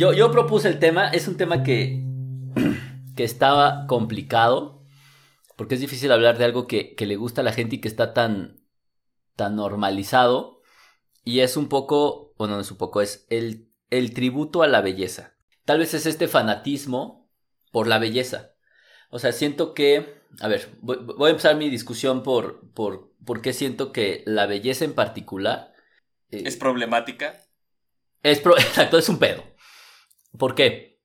Yo, yo propuse el tema, es un tema que, que estaba complicado, porque es difícil hablar de algo que, que le gusta a la gente y que está tan, tan normalizado, y es un poco, bueno, no es un poco, es el, el tributo a la belleza. Tal vez es este fanatismo por la belleza. O sea, siento que, a ver, voy, voy a empezar mi discusión por, por, por qué siento que la belleza en particular... eh, ¿Es problemática? Es pro, exacto, es un pedo. ¿Por qué?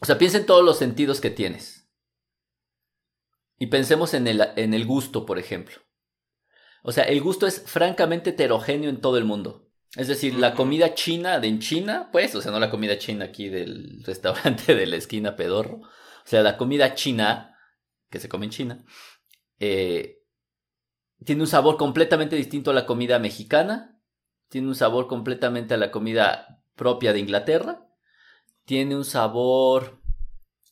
O sea, piensa en todos los sentidos que tienes. Y pensemos en el, en el gusto, por ejemplo. O sea, el gusto es francamente heterogéneo en todo el mundo. Es decir, la comida china de en China, pues, o sea, no la comida china aquí del restaurante de la esquina pedorro. O sea, la comida china, que se come en China, eh, tiene un sabor completamente distinto a la comida mexicana, tiene un sabor completamente a la comida propia de Inglaterra, tiene un sabor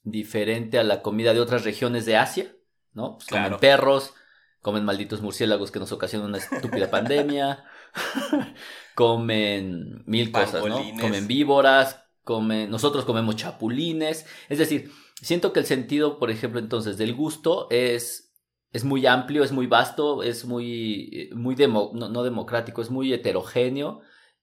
diferente a la comida de otras regiones de Asia, ¿no? Pues claro. Comen perros, comen malditos murciélagos que nos ocasionan una estúpida pandemia, comen mil cosas, ¿no? Comen víboras, comen, nosotros comemos chapulines, es decir, siento que el sentido, por ejemplo, entonces del gusto es, es muy amplio, es muy vasto, es muy, muy demo, no, no democrático, es muy heterogéneo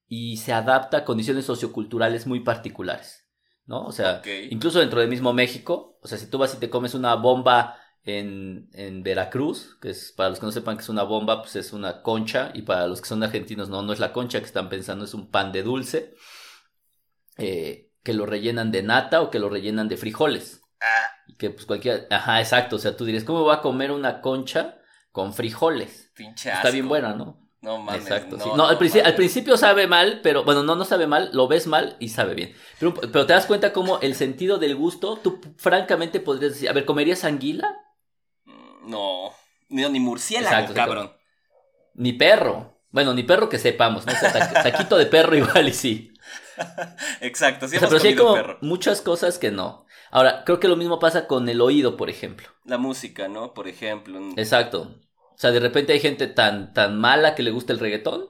y se adapta a condiciones socioculturales muy particulares, ¿no? O sea, okay. incluso dentro del mismo México, o sea, si tú vas y te comes una bomba en, en, Veracruz, que es, para los que no sepan que es una bomba, pues es una concha, y para los que son argentinos, no, no es la concha que están pensando, es un pan de dulce, eh, que lo rellenan de nata o que lo rellenan de frijoles. Ah. Y que pues cualquier, ajá, exacto, o sea, tú dirías, ¿cómo voy a comer una concha con frijoles? Pinche Está bien buena, ¿no? No mames. Exacto. No, sí. no, no al, principio, mames. al, principio sabe mal, pero bueno, no, no sabe mal, lo ves mal y sabe bien. Pero, pero te das cuenta como el sentido del gusto, tú francamente podrías decir, a ver, ¿comerías anguila? No, ni, ni murciélago, Exacto, cabrón. Ni perro. Bueno, ni perro que sepamos, ¿no? O sea, ta taquito de perro igual y sí. Exacto, sí o sea, pero sí hay como perro. muchas cosas que no. Ahora, creo que lo mismo pasa con el oído, por ejemplo. La música, ¿no? Por ejemplo. Exacto. O sea, de repente hay gente tan, tan mala que le gusta el reggaetón.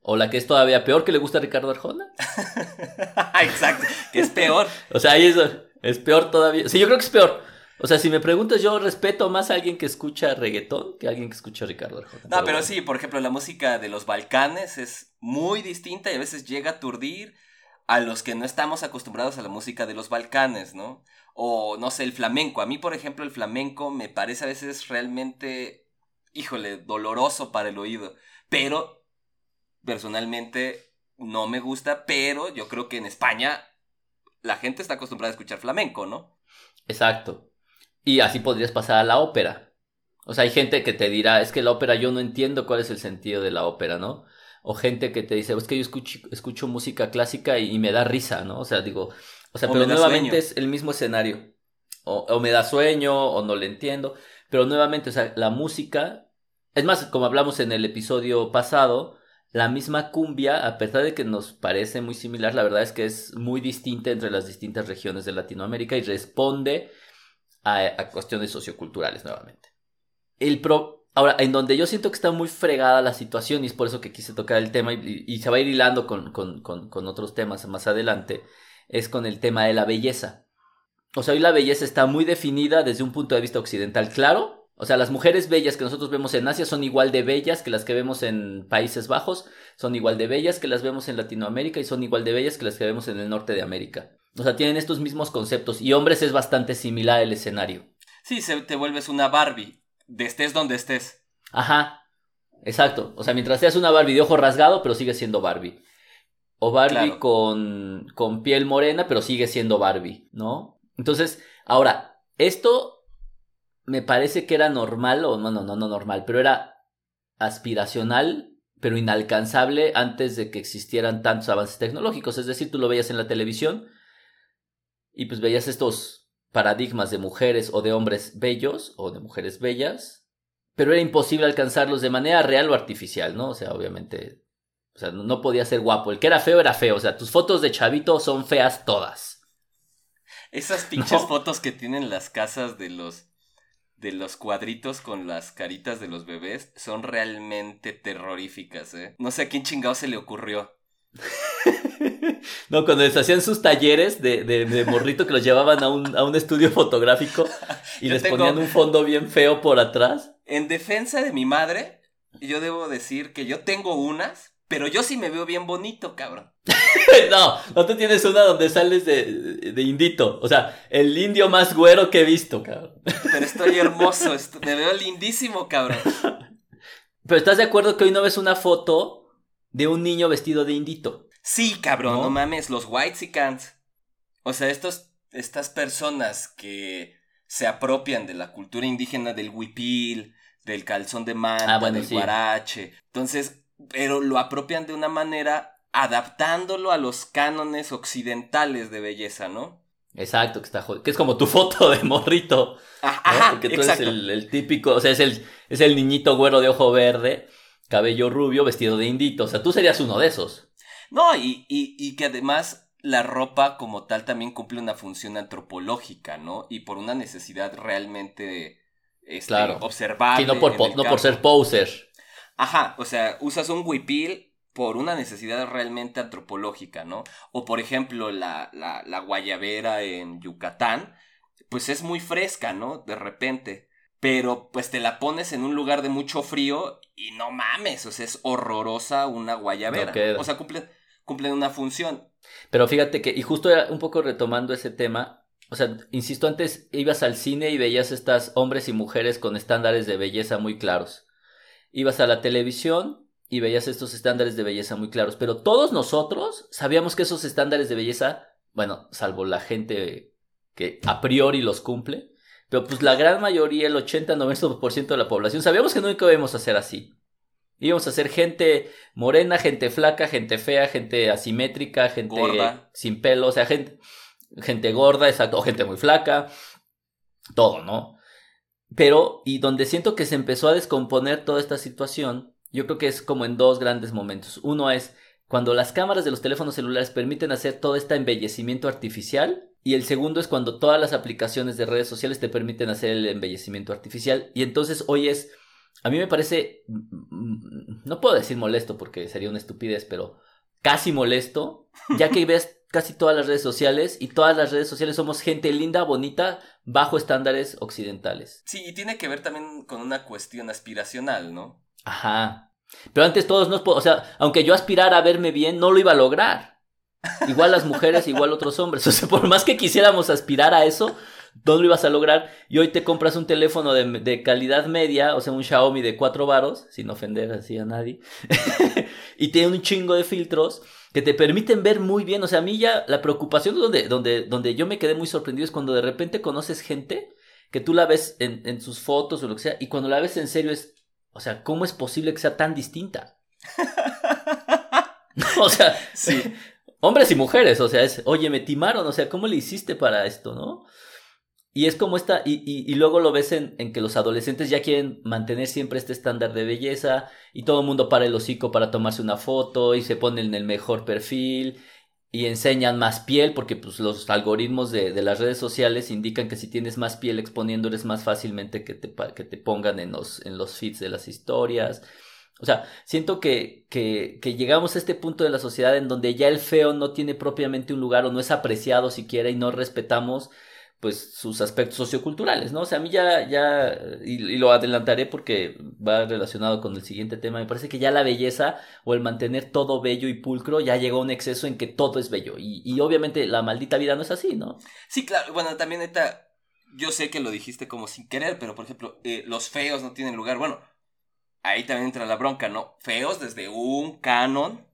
O la que es todavía peor que le gusta a Ricardo Arjona. Exacto, que es peor. o sea, ahí eso es peor todavía. Sí, yo creo que es peor. O sea, si me preguntas, yo respeto más a alguien que escucha reggaetón que a alguien que escucha Ricardo Arjona. No, pero, pero bueno. sí, por ejemplo, la música de los Balcanes es muy distinta y a veces llega a aturdir a los que no estamos acostumbrados a la música de los Balcanes, ¿no? O, no sé, el flamenco. A mí, por ejemplo, el flamenco me parece a veces realmente, híjole, doloroso para el oído. Pero, personalmente, no me gusta, pero yo creo que en España la gente está acostumbrada a escuchar flamenco, ¿no? Exacto. Y así podrías pasar a la ópera. O sea, hay gente que te dirá, es que la ópera yo no entiendo cuál es el sentido de la ópera, ¿no? O gente que te dice, es que yo escucho, escucho música clásica y, y, me da risa, ¿no? O sea, digo, o sea, o pero nuevamente sueño. es el mismo escenario. O, o, me da sueño, o no le entiendo. Pero nuevamente, o sea, la música, es más, como hablamos en el episodio pasado, la misma cumbia, a pesar de que nos parece muy similar, la verdad es que es muy distinta entre las distintas regiones de Latinoamérica y responde a, cuestiones socioculturales nuevamente. El pro, ahora, en donde yo siento que está muy fregada la situación y es por eso que quise tocar el tema y, se va a ir hilando con, con, con, otros temas más adelante, es con el tema de la belleza. O sea, hoy la belleza está muy definida desde un punto de vista occidental, claro. O sea, las mujeres bellas que nosotros vemos en Asia son igual de bellas que las que vemos en Países Bajos, son igual de bellas que las vemos en Latinoamérica y son igual de bellas que las que vemos en el norte de América. O sea, tienen estos mismos conceptos y hombres es bastante similar el escenario. Sí, se, te vuelves una Barbie, de estés donde estés. Ajá, exacto. O sea, mientras seas una Barbie de ojo rasgado, pero sigue siendo Barbie. O Barbie claro. con, con piel morena, pero sigue siendo Barbie, ¿no? Entonces, ahora, esto me parece que era normal, o no, no, no, no normal, pero era aspiracional, pero inalcanzable antes de que existieran tantos avances tecnológicos. Es decir, tú lo veías en la televisión y pues veías estos paradigmas de mujeres o de hombres bellos o de mujeres bellas, pero era imposible alcanzarlos de manera real o artificial, ¿no? O sea, obviamente, o sea, no podía ser guapo. El que era feo era feo, o sea, tus fotos de chavito son feas todas. Esas pinches ¿No? fotos que tienen las casas de los de los cuadritos con las caritas de los bebés son realmente terroríficas, ¿eh? No sé a quién chingado se le ocurrió. no, cuando les hacían sus talleres de, de, morrito que los llevaban a un, a un estudio fotográfico y les ponían un fondo bien feo por atrás. En defensa de mi madre, yo debo decir que yo tengo unas, pero yo sí me veo bien bonito, cabrón. no, no te tienes una donde sales de, de, indito. O sea, el indio más güero que he visto, cabrón. Pero estoy hermoso, me veo lindísimo, cabrón. Pero ¿estás de acuerdo que hoy no ves una foto de un niño vestido de indito? Sí, cabrón, no, mames, los whitesicans. O sea, estos, estas personas que se apropian de la cultura indígena del huipil, del calzón de manta, ah, del guarache. Entonces, pero lo apropian de una manera adaptándolo a los cánones occidentales de belleza, ¿no? Exacto, que está que es como tu foto de morrito. Ajá, Porque tú eres el, típico, o sea, es el, es el niñito güero de ojo verde, cabello rubio, vestido de indito. O sea, tú serías uno de esos. No, y, y, y que además la ropa como tal también cumple una función antropológica, ¿no? Y por una necesidad realmente este, claro. observable. Sí, no por, no por ser poser. Ajá, o sea, usas un huipil por una necesidad realmente antropológica, ¿no? O por ejemplo, la, la, la guayabera en Yucatán, pues es muy fresca, ¿no? De repente. Pero pues te la pones en un lugar de mucho frío y no mames, o sea, es horrorosa una guayabera. o sea, cumplen, cumplen una función. Pero fíjate que, y justo un poco retomando ese tema, o sea, insisto, antes ibas al cine y veías estas hombres y mujeres con estándares de belleza muy claros ibas a la televisión y veías estos estándares de belleza muy claros, pero todos nosotros sabíamos que esos estándares de belleza, bueno, salvo la gente que a priori los cumple, pero pues la gran mayoría, el 80-90% de la población, sabíamos que no íbamos a ser así. Íbamos a ser gente morena, gente flaca, gente fea, gente asimétrica, gente sin pelo, o sea, gente, gente gorda, exacto, o gente muy flaca, todo, ¿no? Pero, y donde siento que se empezó a descomponer toda esta situación, yo creo que es como en dos grandes momentos. Uno es cuando las cámaras de los teléfonos celulares permiten hacer todo este embellecimiento artificial. Y el segundo es cuando todas las aplicaciones de redes sociales te permiten hacer el embellecimiento artificial. Y entonces hoy es, a mí me parece, no puedo decir molesto porque sería una estupidez, pero casi molesto, ya que ves casi todas las redes sociales y todas las redes sociales somos gente linda, bonita, bajo estándares occidentales. Sí, y tiene que ver también con una cuestión aspiracional, ¿no? Ajá. Pero antes todos no, o sea, aunque yo aspirara a verme bien, no lo iba a lograr. Igual las mujeres, igual otros hombres. O sea, por más que quisiéramos aspirar a eso, no lo ibas a lograr. Y hoy te compras un teléfono de, de calidad media, o sea, un Xiaomi de cuatro varos, sin ofender así a nadie. y tiene un chingo de filtros que te permiten ver muy bien. O sea, a mí ya la preocupación donde, donde, donde yo me quedé muy sorprendido es cuando de repente conoces gente que tú la ves en, en sus fotos o lo que sea, y cuando la ves en serio es, o sea, ¿cómo es posible que sea tan distinta? o sea, sí. hombres y mujeres, o sea, es, oye, me timaron, o sea, ¿cómo le hiciste para esto, no? Y es como esta, y, y, y luego lo ves en, que los adolescentes ya quieren mantener siempre este estándar de belleza y todo el mundo para el hocico para tomarse una foto y se ponen el mejor perfil y enseñan más piel porque pues los algoritmos de, de las redes sociales indican que si tienes más piel exponiendo eres más fácilmente que te, que te pongan en los, en los feeds de las historias. O sea, siento que, que llegamos a este punto de la sociedad en donde ya el feo no tiene propiamente un lugar o no es apreciado siquiera y no respetamos pues sus aspectos socioculturales, ¿no? O sea, a mí ya, ya, y, lo adelantaré porque va relacionado con el siguiente tema, me parece que ya la belleza o el mantener todo bello y pulcro ya llegó a un exceso en que todo es bello. Y, y obviamente la maldita vida no es así, ¿no? Sí, claro, bueno, también esta, yo sé que lo dijiste como sin querer, pero por ejemplo, eh, los feos no tienen lugar, bueno, ahí también entra la bronca, ¿no? Feos desde un canon.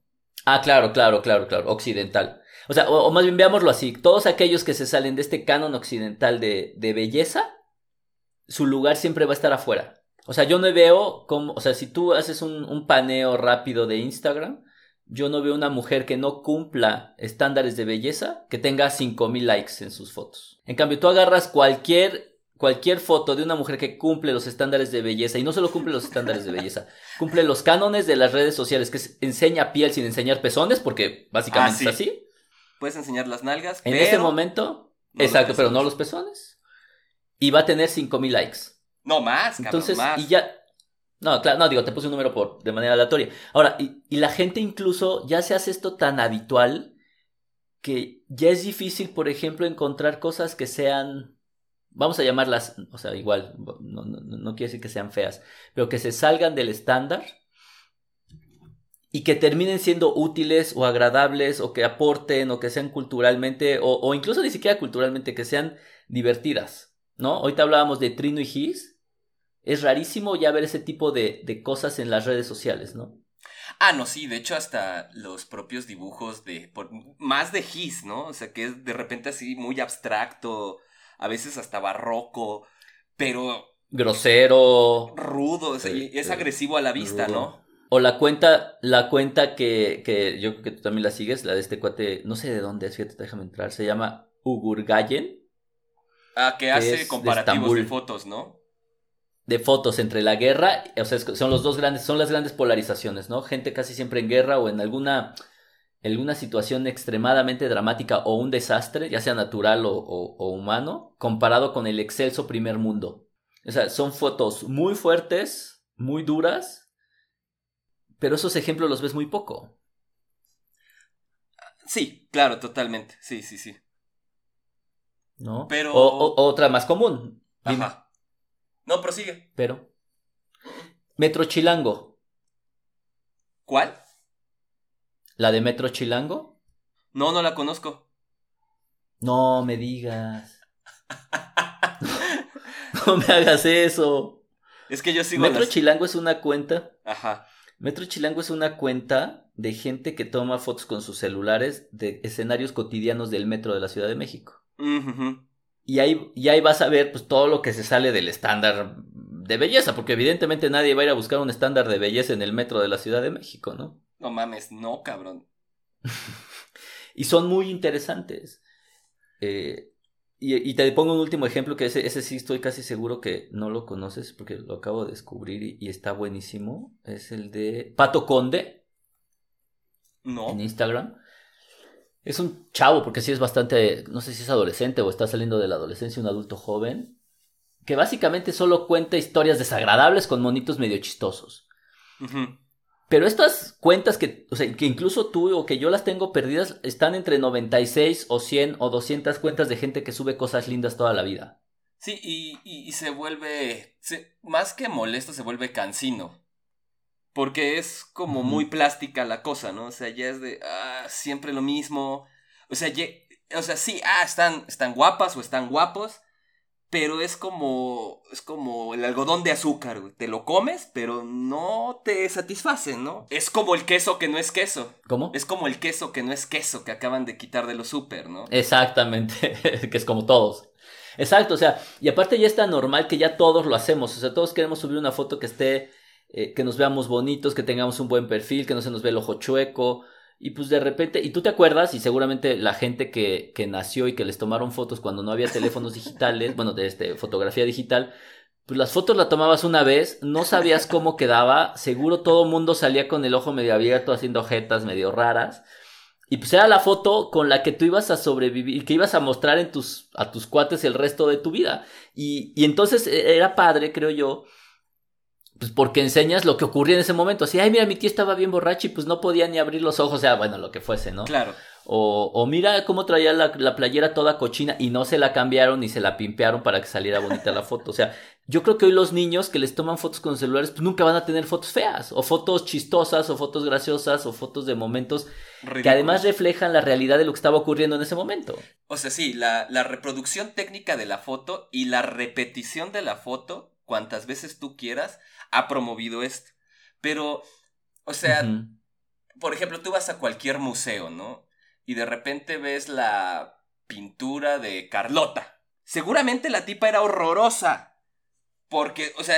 Ah, claro, claro, claro, claro, occidental. O sea, o, más bien veámoslo así, todos aquellos que se salen de este canon occidental de, de belleza, su lugar siempre va a estar afuera. O sea, yo no veo como, o sea, si tú haces un, un paneo rápido de Instagram, yo no veo una mujer que no cumpla estándares de belleza que tenga 5000 likes en sus fotos. En cambio, tú agarras cualquier cualquier foto de una mujer que cumple los estándares de belleza y no solo cumple los estándares de belleza, cumple los cánones de las redes sociales, que enseña piel sin enseñar pezones, porque básicamente ah, es así. Puedes enseñar las nalgas. En ese momento, exacto, pero no los pezones. Y va a tener 5000 likes. No más, Entonces, más. y ya. No, claro, no, digo, te puse un número por, de manera aleatoria. Ahora, y, y la gente incluso ya se hace esto tan habitual que ya es difícil, por ejemplo, encontrar cosas que sean, vamos a llamarlas, o sea, igual, no, no, no quiere decir que sean feas, pero que se salgan del estándar y que terminen siendo útiles o agradables o que aporten o que sean culturalmente o, incluso ni siquiera culturalmente, que sean divertidas, ¿no? Ahorita hablábamos de Trino y Gis. Es rarísimo ya ver ese tipo de, de cosas en las redes sociales, ¿no? Ah, no, sí, de hecho hasta los propios dibujos de, más de Gis, ¿no? O sea, que es de repente así muy abstracto, a veces hasta barroco, pero... Grosero. Rudo, o sea, es agresivo a la vista, rudo. ¿no? O la cuenta, la cuenta que, que yo creo que tú también la sigues, la de este cuate, no sé de dónde es, fíjate, déjame entrar, se llama Ugurgayen. Ah, que, que hace comparativos de, de, fotos, ¿no? De fotos entre la guerra, o sea, son los dos grandes, son las grandes polarizaciones, ¿no? Gente casi siempre en guerra o en alguna, alguna situación extremadamente dramática o un desastre, ya sea natural o, o, o humano, comparado con el excelso primer mundo. O sea, son fotos muy fuertes, muy duras, pero esos ejemplos los ves muy poco. Sí, claro, totalmente. Sí, sí, sí. ¿No? Pero. O, o, otra más común. Dime. Ajá. No, prosigue. Pero. Metro Chilango. ¿Cuál? ¿La de Metro Chilango? No, no la conozco. No me digas. no me hagas eso. Es que yo sigo. Metro las... Chilango es una cuenta. Ajá. Metro Chilango es una cuenta de gente que toma fotos con sus celulares de escenarios cotidianos del metro de la Ciudad de México. Uh -huh. Y ahí, y ahí vas a ver pues, todo lo que se sale del estándar de belleza, porque evidentemente nadie va a ir a buscar un estándar de belleza en el metro de la Ciudad de México, ¿no? No mames, no, cabrón. y son muy interesantes. Eh, y, y, te pongo un último ejemplo que ese, ese sí estoy casi seguro que no lo conoces porque lo acabo de descubrir y, y está buenísimo. Es el de Pato Conde. No. En Instagram. Es un chavo, porque sí es bastante, no sé si es adolescente o está saliendo de la adolescencia, un adulto joven, que básicamente solo cuenta historias desagradables con monitos medio chistosos. Uh -huh. Pero estas cuentas que, o sea, que incluso tú o que yo las tengo perdidas, están entre 96 o 100 o 200 cuentas de gente que sube cosas lindas toda la vida. Sí, y, y, y se vuelve, se, más que molesto, se vuelve cansino. Porque es como muy plástica la cosa, ¿no? O sea, ya es de, ah, siempre lo mismo. O sea, ya, o sea, sí, ah, están, están guapas o están guapos, pero es como es como el algodón de azúcar, güey. Te lo comes, pero no te satisface, ¿no? Es como el queso que no es queso. ¿Cómo? Es como el queso que no es queso que acaban de quitar de los súper, ¿no? Exactamente, que es como todos. Exacto, o sea, y aparte ya está normal que ya todos lo hacemos, o sea, todos queremos subir una foto que esté, eh, que nos veamos bonitos, que tengamos un buen perfil, que no se nos ve el ojo chueco, y pues de repente, y tú te acuerdas, y seguramente la gente que, que nació y que les tomaron fotos cuando no había teléfonos digitales, bueno, de este, fotografía digital, pues las fotos la tomabas una vez, no sabías cómo quedaba, seguro todo mundo salía con el ojo medio abierto haciendo jetas medio raras. Y pues era la foto con la que tú ibas a sobrevivir, que ibas a mostrar en tus, a tus cuates el resto de tu vida. Y, y entonces era padre, creo yo, pues porque enseñas lo que ocurría en ese momento. Así, ay, mira, mi tío estaba bien borracho y pues no podía ni abrir los ojos, o sea, bueno, lo que fuese, ¿no? Claro. O, o mira cómo traía la, la, playera toda cochina y no se la cambiaron ni se la pimpearon para que saliera bonita la foto. O sea, yo creo que hoy los niños que les toman fotos con celulares, pues nunca van a tener fotos feas, o fotos chistosas, o fotos graciosas, o fotos de momentos Ridículos. que además reflejan la realidad de lo que estaba ocurriendo en ese momento. O sea, sí, la, la reproducción técnica de la foto y la repetición de la foto, cuantas veces tú quieras, ha promovido esto. Pero, o sea, uh -huh. por ejemplo, tú vas a cualquier museo, ¿no? Y de repente ves la pintura de Carlota. Seguramente la tipa era horrorosa. Porque, o sea,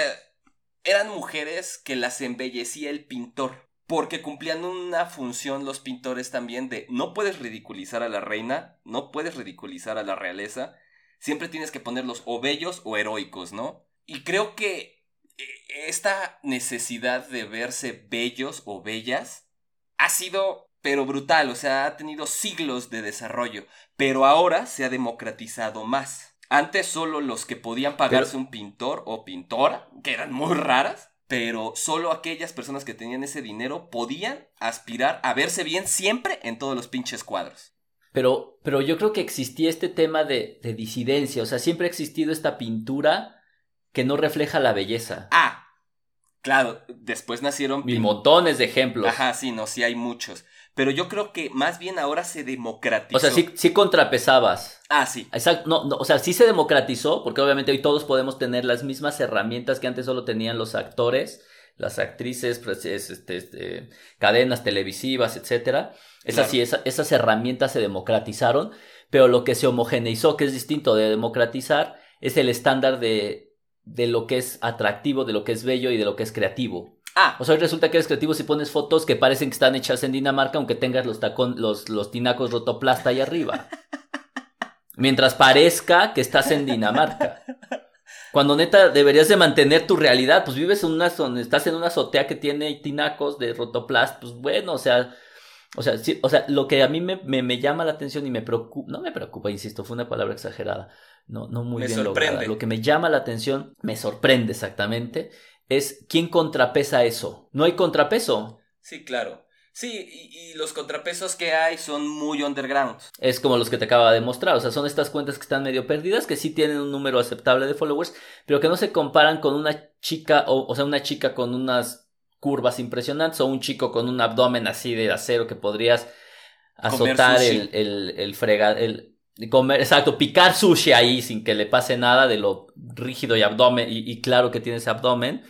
eran mujeres que las embellecía el pintor. Porque cumplían una función los pintores también de no puedes ridiculizar a la reina, no puedes ridiculizar a la realeza, siempre tienes que ponerlos o bellos o heroicos, ¿no? Y creo que esta necesidad de verse bellos o bellas ha sido, pero brutal, o sea, ha tenido siglos de desarrollo, pero ahora se ha democratizado más. Antes solo los que podían pagarse pero... un pintor o pintora, que eran muy raras, pero solo aquellas personas que tenían ese dinero podían aspirar a verse bien siempre en todos los pinches cuadros. Pero, pero yo creo que existía este tema de, de disidencia, o sea, siempre ha existido esta pintura que no refleja la belleza. Ah, claro, después nacieron... Y montones de ejemplos. Ajá, sí, no, sí hay muchos. Pero yo creo que más bien ahora se democratizó. O sea, sí, sí contrapesabas. Ah, sí. Exacto, no, no, o sea, sí se democratizó, porque obviamente hoy todos podemos tener las mismas herramientas que antes solo tenían los actores, las actrices, pues, es, este, este, cadenas televisivas, etcétera. Esas Claro. sí, esa- esas herramientas se democratizaron, pero lo que se homogeneizó, que es distinto de democratizar, es el estándar de, de lo que es atractivo, de lo que es bello y de lo que es creativo. Ah, O sea, hoy resulta que eres creativo si pones fotos que parecen que están hechas en Dinamarca, aunque tengas los tacón, los, los tinacos rotoplasta ahí arriba. Mientras parezca que estás en Dinamarca. Cuando neta deberías de mantener tu realidad, pues vives en una zona, estás en una azotea que tiene tinacos de rotoplast, pues bueno, o sea, o sea, sí, o sea, lo que a mí me, me, me llama la atención y me preocupa, no me preocupa, insisto, fue una palabra exagerada, no, no muy Me bien sorprende. lograda. Lo que me llama la atención, me sorprende exactamente, es quién contrapesa eso. No hay contrapeso. sí, claro. Sí, y, y los contrapesos que hay son muy underground. Es como los que te acaba de mostrar, o sea, son estas cuentas que están medio perdidas, que sí tienen un número aceptable de followers, pero que no se comparan con una chica, o, o sea, una chica con unas curvas impresionantes, o un chico con un abdomen así de acero que podrías azotar el, el, el frega, el comer, exacto, picar sushi ahí sin que le pase nada de lo rígido y abdomen, y, y claro que tiene ese abdomen.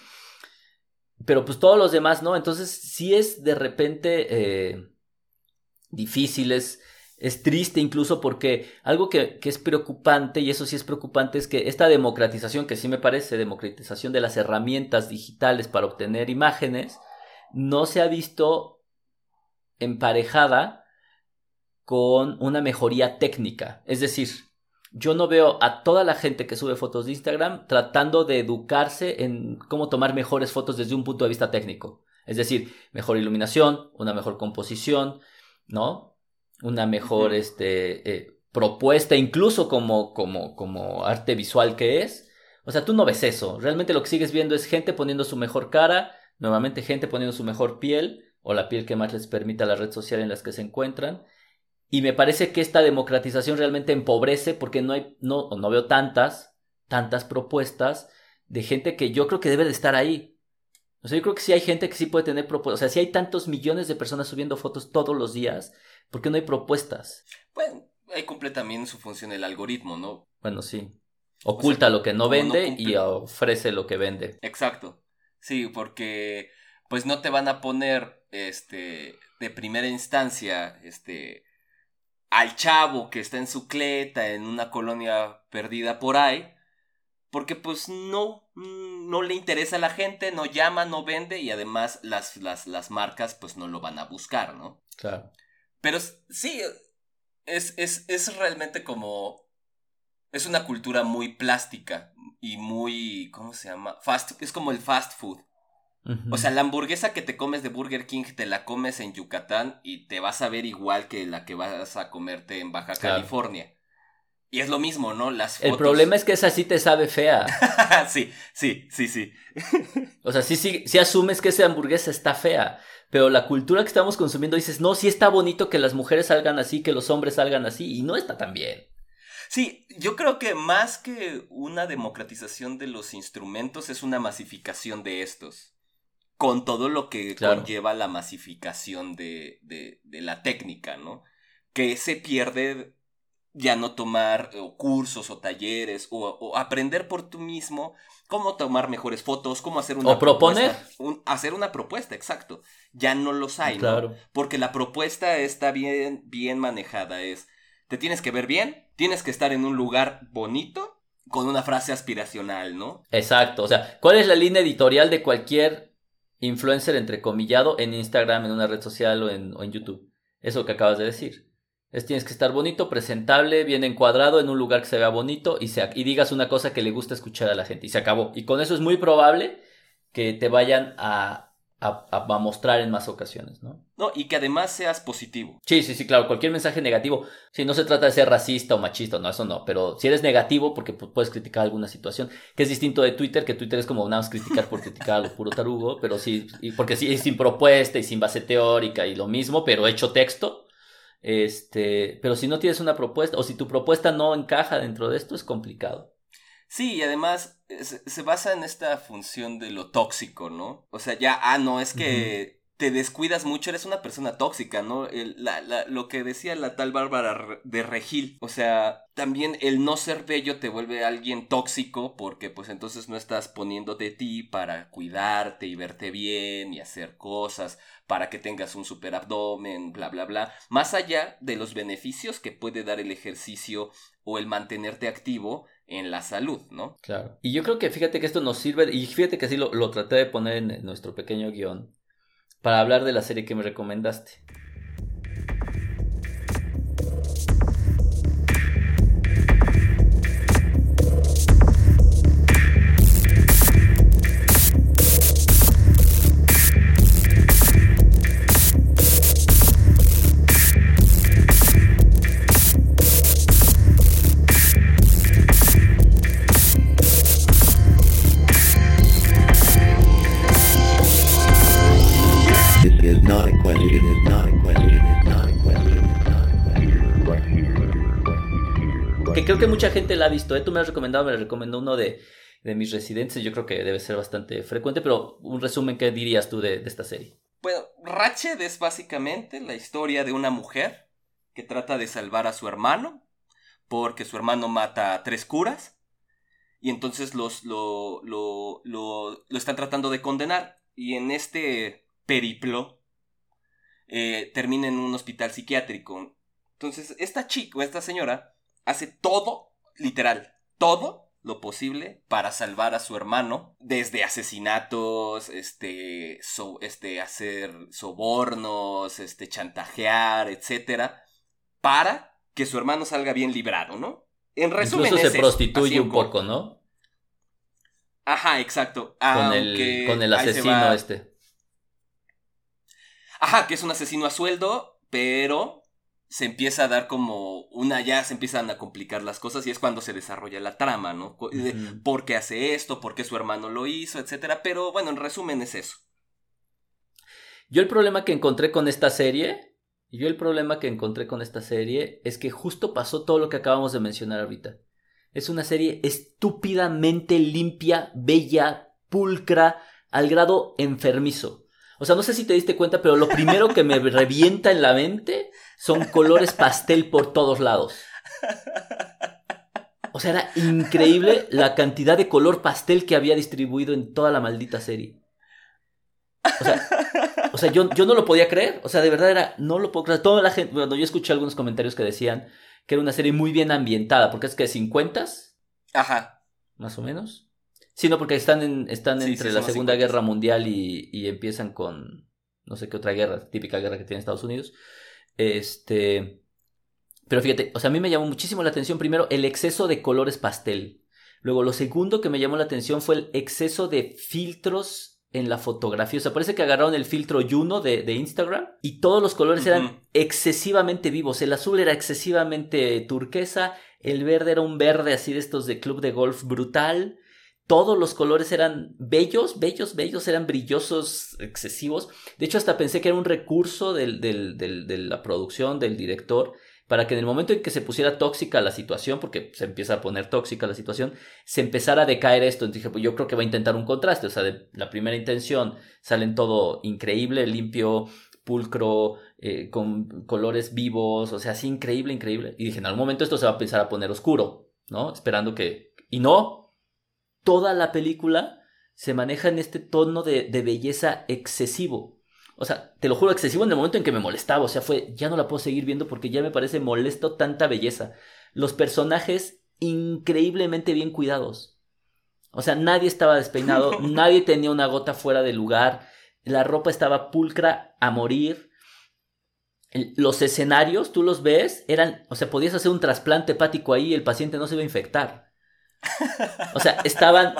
Pero pues todos los demás no, entonces sí es de repente eh, difícil, es, triste incluso porque algo que, que es preocupante, y eso sí es preocupante, es que esta democratización, que sí me parece democratización de las herramientas digitales para obtener imágenes, no se ha visto emparejada con una mejoría técnica. Es decir, yo no veo a toda la gente que sube fotos de Instagram tratando de educarse en cómo tomar mejores fotos desde un punto de vista técnico. Es decir, mejor iluminación, una mejor composición, ¿no? Una mejor este, eh, propuesta, incluso como, como, como arte visual que es. O sea, tú no ves eso. Realmente lo que sigues viendo es gente poniendo su mejor cara, nuevamente gente poniendo su mejor piel, o la piel que más les permita la red social en las que se encuentran. Y me parece que esta democratización realmente empobrece porque no hay, no, no veo tantas, tantas propuestas de gente que yo creo que debe de estar ahí. O sea, yo creo que sí hay gente que sí puede tener propuestas. O sea, si hay tantos millones de personas subiendo fotos todos los días, ¿por qué no hay propuestas? Bueno, ahí cumple también su función el algoritmo, ¿no? Bueno, sí. Oculta lo que no vende y ofrece lo que vende. Exacto. Sí, porque pues no te van a poner este de primera instancia este al chavo que está en su cleta en una colonia perdida por ahí, porque pues no mm, no le interesa a la gente, no llama, no vende y además las las las marcas pues no lo van a buscar, ¿no? Claro. Pero sí, es, es, es realmente como... Es una cultura muy plástica y muy... ¿Cómo se llama? Fast, es como el fast food. O sea, la hamburguesa que te comes de Burger King te la comes en Yucatán y te vas a ver igual que la que vas a comerte en Baja Claro. California. Y es lo mismo, ¿no? Las El problema es que esa sí te sabe fea. sí, sí, sí, sí. O sea, sí, sí, sí asumes que esa hamburguesa está fea, pero la cultura que estamos consumiendo dices, no, sí está bonito que las mujeres salgan así, que los hombres salgan así, y no está tan bien. Sí, yo creo que más que una democratización de los instrumentos es una masificación de estos. Con todo lo que Claro. conlleva la masificación de, de, de la técnica, ¿no? Que se pierde ya no tomar o cursos o talleres o, o aprender por tú mismo cómo tomar mejores fotos, cómo hacer una O proponer. propuesta, un- hacer una propuesta, exacto. Ya no los hay, ¿no? claro. Porque la propuesta está bien, bien manejada. Es, te tienes que ver bien, tienes que estar en un lugar bonito, con una frase aspiracional, ¿no? Exacto. O sea, ¿cuál es la línea editorial de cualquier influencer entrecomillado en Instagram, en una red social o en, o en YouTube? Eso que acabas de decir. Es tienes que estar bonito, presentable, bien encuadrado, en un lugar que se vea bonito y, se, y digas una cosa que le gusta escuchar a la gente. Y se acabó. Y con eso es muy probable que te vayan a, a, a mostrar en más ocasiones, ¿no? No, y que además seas positivo. Sí, sí, sí, claro, cualquier mensaje negativo. Sí, no se trata de ser racista o machista, no, eso no, pero si eres negativo porque pu- puedes criticar alguna situación, que es distinto de Twitter, que Twitter es como nada más criticar por criticar a lo puro tarugo, pero sí, y porque sí, es sin propuesta y sin base teórica y lo mismo, pero hecho texto. Este, pero si no tienes una propuesta, o si tu propuesta no encaja dentro de esto, es complicado. Sí, y además se, basa en esta función de lo tóxico, ¿no? O sea, ya, ah, no, es que te descuidas mucho, eres una persona tóxica, ¿no? lo que decía la tal Bárbara de Regil, o sea, también el no ser bello te vuelve alguien tóxico porque pues entonces no estás poniendo de ti para cuidarte y verte bien y hacer cosas para que tengas un super abdomen, bla, bla, bla, más allá de los beneficios que puede dar el ejercicio o el mantenerte activo en la salud, ¿no? Claro. Y yo creo que fíjate que esto nos sirve, y fíjate que así lo, lo traté de poner en nuestro pequeño guion, para hablar de la serie que me recomendaste. Mucha gente la ha visto. ¿eh? Tú me has recomendado, me recomendó uno de, mis residentes. Yo creo que debe ser bastante frecuente, pero un resumen, ¿qué dirías tú de, esta serie? Bueno, Ratchet es básicamente la historia de una mujer que trata de salvar a su hermano porque su hermano mata a tres curas y entonces los, lo, lo, lo, están tratando de condenar y en este periplo eh, termina en un hospital psiquiátrico. Entonces, esta chica, esta señora, hace todo, literal, todo lo posible para salvar a su hermano, desde asesinatos, este, este hacer sobornos, este, chantajear, etcétera, para que su hermano salga bien librado, ¿no? En resumen, Incluso se prostituye un poco, ¿no? Ajá, exacto. Con el, con el asesino este. Ajá, que es un asesino a sueldo, pero se empieza a dar como una, ya se empiezan a complicar las cosas y es cuando se desarrolla la trama, ¿no? ¿Por qué hace esto? ¿Por qué su hermano lo hizo? Etcétera. Pero bueno, en resumen es eso. Yo el problema que encontré con esta serie, yo el problema que encontré con esta serie es que justo pasó todo lo que acabamos de mencionar ahorita. Es una serie estúpidamente limpia, bella, pulcra, al grado enfermizo. O sea, no sé si te diste cuenta, pero lo primero que me revienta en la mente son colores pastel por todos lados. O sea, era increíble la cantidad de color pastel que había distribuido en toda la maldita serie. O sea, yo, yo no lo podía creer. O sea, de verdad era, no lo puedo creer. Toda la gente, bueno, yo escuché algunos comentarios que decían que era una serie muy bien ambientada, porque es que 50 Ajá. Más o menos. Sí, no, porque están, en, están entre la Segunda Guerra Mundial y, y empiezan con no sé qué otra guerra, típica guerra que tiene Estados Unidos. Este. Pero fíjate, o sea, a mí me llamó muchísimo la atención primero el exceso de colores pastel. Luego, lo segundo que me llamó la atención fue el exceso de filtros en la fotografía. O sea, parece que agarraron el filtro Juno de, de Instagram y todos los colores eran excesivamente vivos. El azul era excesivamente turquesa, el verde era un verde así de estos de club de golf brutal todos los colores eran bellos, bellos, bellos, eran brillosos, excesivos. De hecho, hasta pensé que era un recurso de la producción, del director, para que en el momento en que se pusiera tóxica la situación, porque se empieza a poner tóxica la situación, se empezara a decaer esto. Entonces dije, pues yo creo que va a intentar un contraste. O sea, de la primera intención salen todo increíble, limpio, pulcro, eh, con colores vivos, o sea, así increíble, increíble. Y dije, en algún momento esto se va a empezar a poner oscuro, ¿no? Esperando que... Y no, toda la película se maneja en este tono de, belleza excesivo. O sea, te lo juro, excesivo en el momento en que me molestaba. O sea, fue, ya no la puedo seguir viendo porque ya me parece molesto tanta belleza. Los personajes increíblemente bien cuidados. O sea, nadie estaba despeinado, nadie tenía una gota fuera de lugar, la ropa estaba pulcra a morir. Los escenarios, tú los ves, eran, o sea, podías hacer un trasplante hepático ahí y el paciente no se iba a infectar. O sea, estaban,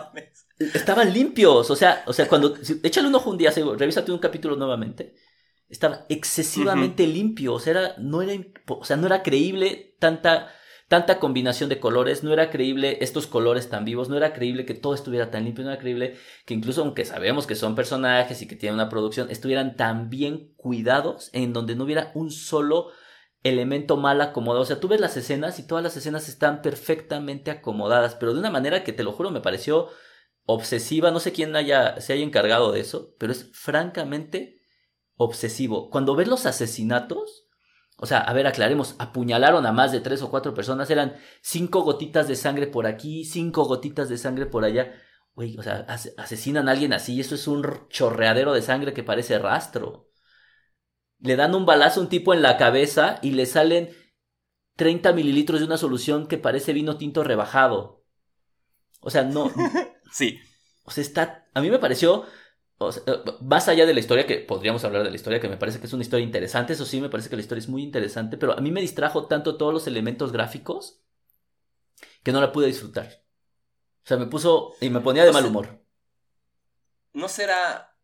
estaban limpios. O sea, o sea, cuando. Échale un ojo un día, revísate un capítulo nuevamente. Estaba excesivamente limpio. O sea, era, no era, o sea, no era creíble tanta, tanta combinación de colores. No era creíble estos colores tan vivos. No era creíble que todo estuviera tan limpio. No era creíble que incluso, aunque sabemos que son personajes y que tienen una producción, estuvieran tan bien cuidados en donde no hubiera un solo elemento mal acomodado. O sea, tú ves las escenas y todas las escenas están perfectamente acomodadas, pero de una manera que te lo juro me pareció obsesiva. No sé quién haya, se haya encargado de eso, pero es francamente obsesivo. Cuando ves los asesinatos, o sea, a ver, aclaremos, apuñalaron a más de tres o cuatro personas, eran cinco gotitas de sangre por aquí, cinco gotitas de sangre por allá. Güey, o sea, asesinan a alguien así, y eso es un chorreadero de sangre que parece rastro le dan un balazo a un tipo en la cabeza y le salen 30 mililitros de una solución que parece vino tinto rebajado. O sea, no. sí. O sea, está. A mí me pareció. Eh, más allá de la historia, que podríamos hablar de la historia, que me parece que es una historia interesante, eso sí, me parece que la historia es muy interesante, pero a mí me distrajo tanto todos los elementos gráficos que no la pude disfrutar. O sea, me puso y me ponía de mal humor. ¿No será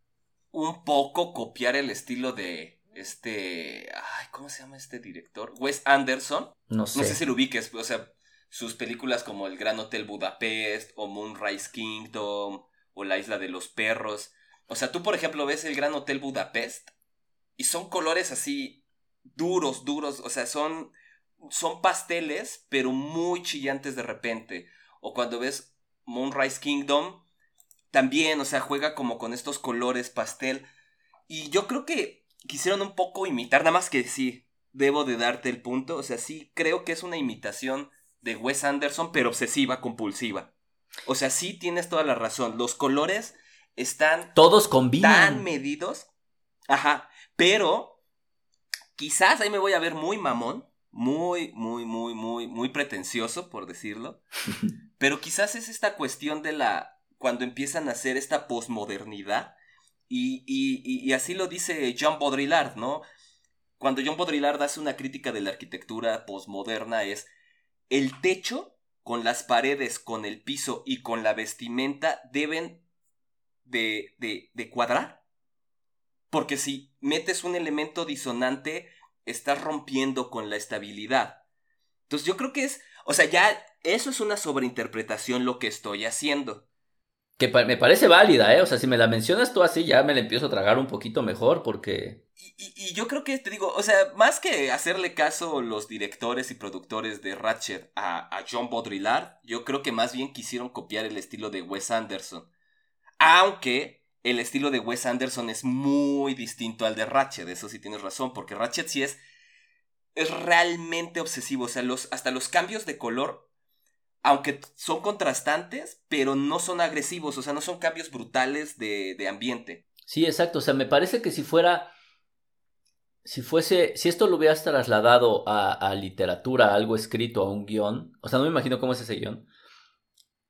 un poco copiar el estilo de este, ay, ¿cómo se llama este director? Wes Anderson. No sé. No sé si lo ubiques, o sea, sus películas como El Gran Hotel Budapest o Moonrise Kingdom o La Isla de los Perros. O sea, tú por ejemplo ves El Gran Hotel Budapest y son colores así duros, duros, o sea, son son pasteles, pero muy chillantes de repente. O cuando ves Moonrise Kingdom, también, o sea, juega como con estos colores pastel. Y yo creo que quisieron un poco imitar, nada más que sí, debo de darte el punto, o sea, sí creo que es una imitación de Wes Anderson, pero obsesiva, compulsiva. O sea, sí tienes toda la razón, los colores están... Todos combinan. Tan medidos. Ajá, pero quizás ahí me voy a ver muy mamón, muy, muy, muy, muy, muy pretencioso, por decirlo. pero quizás es esta cuestión de la... cuando empiezan a hacer esta posmodernidad y, así lo dice Jean Baudrillard, ¿no? Cuando Jean Baudrillard hace una crítica de la arquitectura posmoderna es el techo con las paredes, con el piso y con la vestimenta deben de, de, de cuadrar. Porque si metes un elemento disonante, estás rompiendo con la estabilidad. Entonces yo creo que es, o sea, ya eso es una sobreinterpretación lo que estoy haciendo. Que me parece válida, ¿eh? O sea, si me la mencionas tú así, ya me la empiezo a tragar un poquito mejor porque... Y, yo creo que, te digo, o sea, más que hacerle caso los directores y productores de Ratchet a, a John Baudrillard, yo creo que más bien quisieron copiar el estilo de Wes Anderson. Aunque el estilo de Wes Anderson es muy distinto al de Ratchet, eso sí tienes razón, porque Ratchet sí es... Es realmente obsesivo, o sea, los, hasta los cambios de color aunque son contrastantes, pero no son agresivos, o sea, no son cambios brutales de, de ambiente. Sí, exacto, o sea, me parece que si fuera, si fuese, si esto lo hubieras trasladado a, a literatura, a algo escrito, a un guion, o sea, no me imagino cómo es ese guion,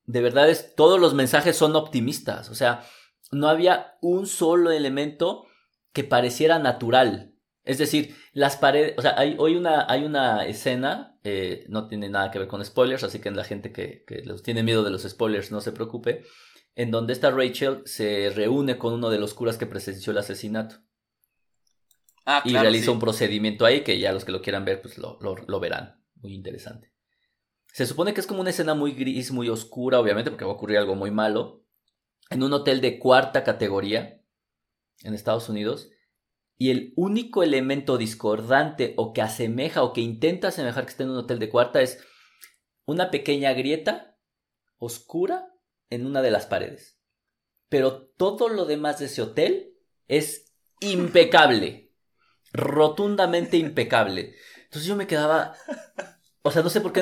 de verdad es, todos los mensajes son optimistas, o sea, no había un solo elemento que pareciera natural, es decir, las paredes, o sea, hay, hoy una, hay una escena, eh, no tiene nada que ver con spoilers, así que la gente que, que les tiene miedo de los spoilers no se preocupe, en donde esta Rachel se reúne con uno de los curas que presenció el asesinato. Ah, y realiza un procedimiento ahí que ya los que lo quieran ver, pues lo, lo verán. Muy interesante. Se supone que es como una escena muy gris, muy oscura, obviamente, porque va a ocurrir algo muy malo. En un hotel de cuarta categoría en Estados Unidos y el único elemento discordante o que asemeja o que intenta asemejar que esté en un hotel de cuarta es una pequeña grieta oscura en una de las paredes. Pero todo lo demás de ese hotel es impecable. rotundamente impecable. Entonces yo me quedaba... O sea, no sé por qué...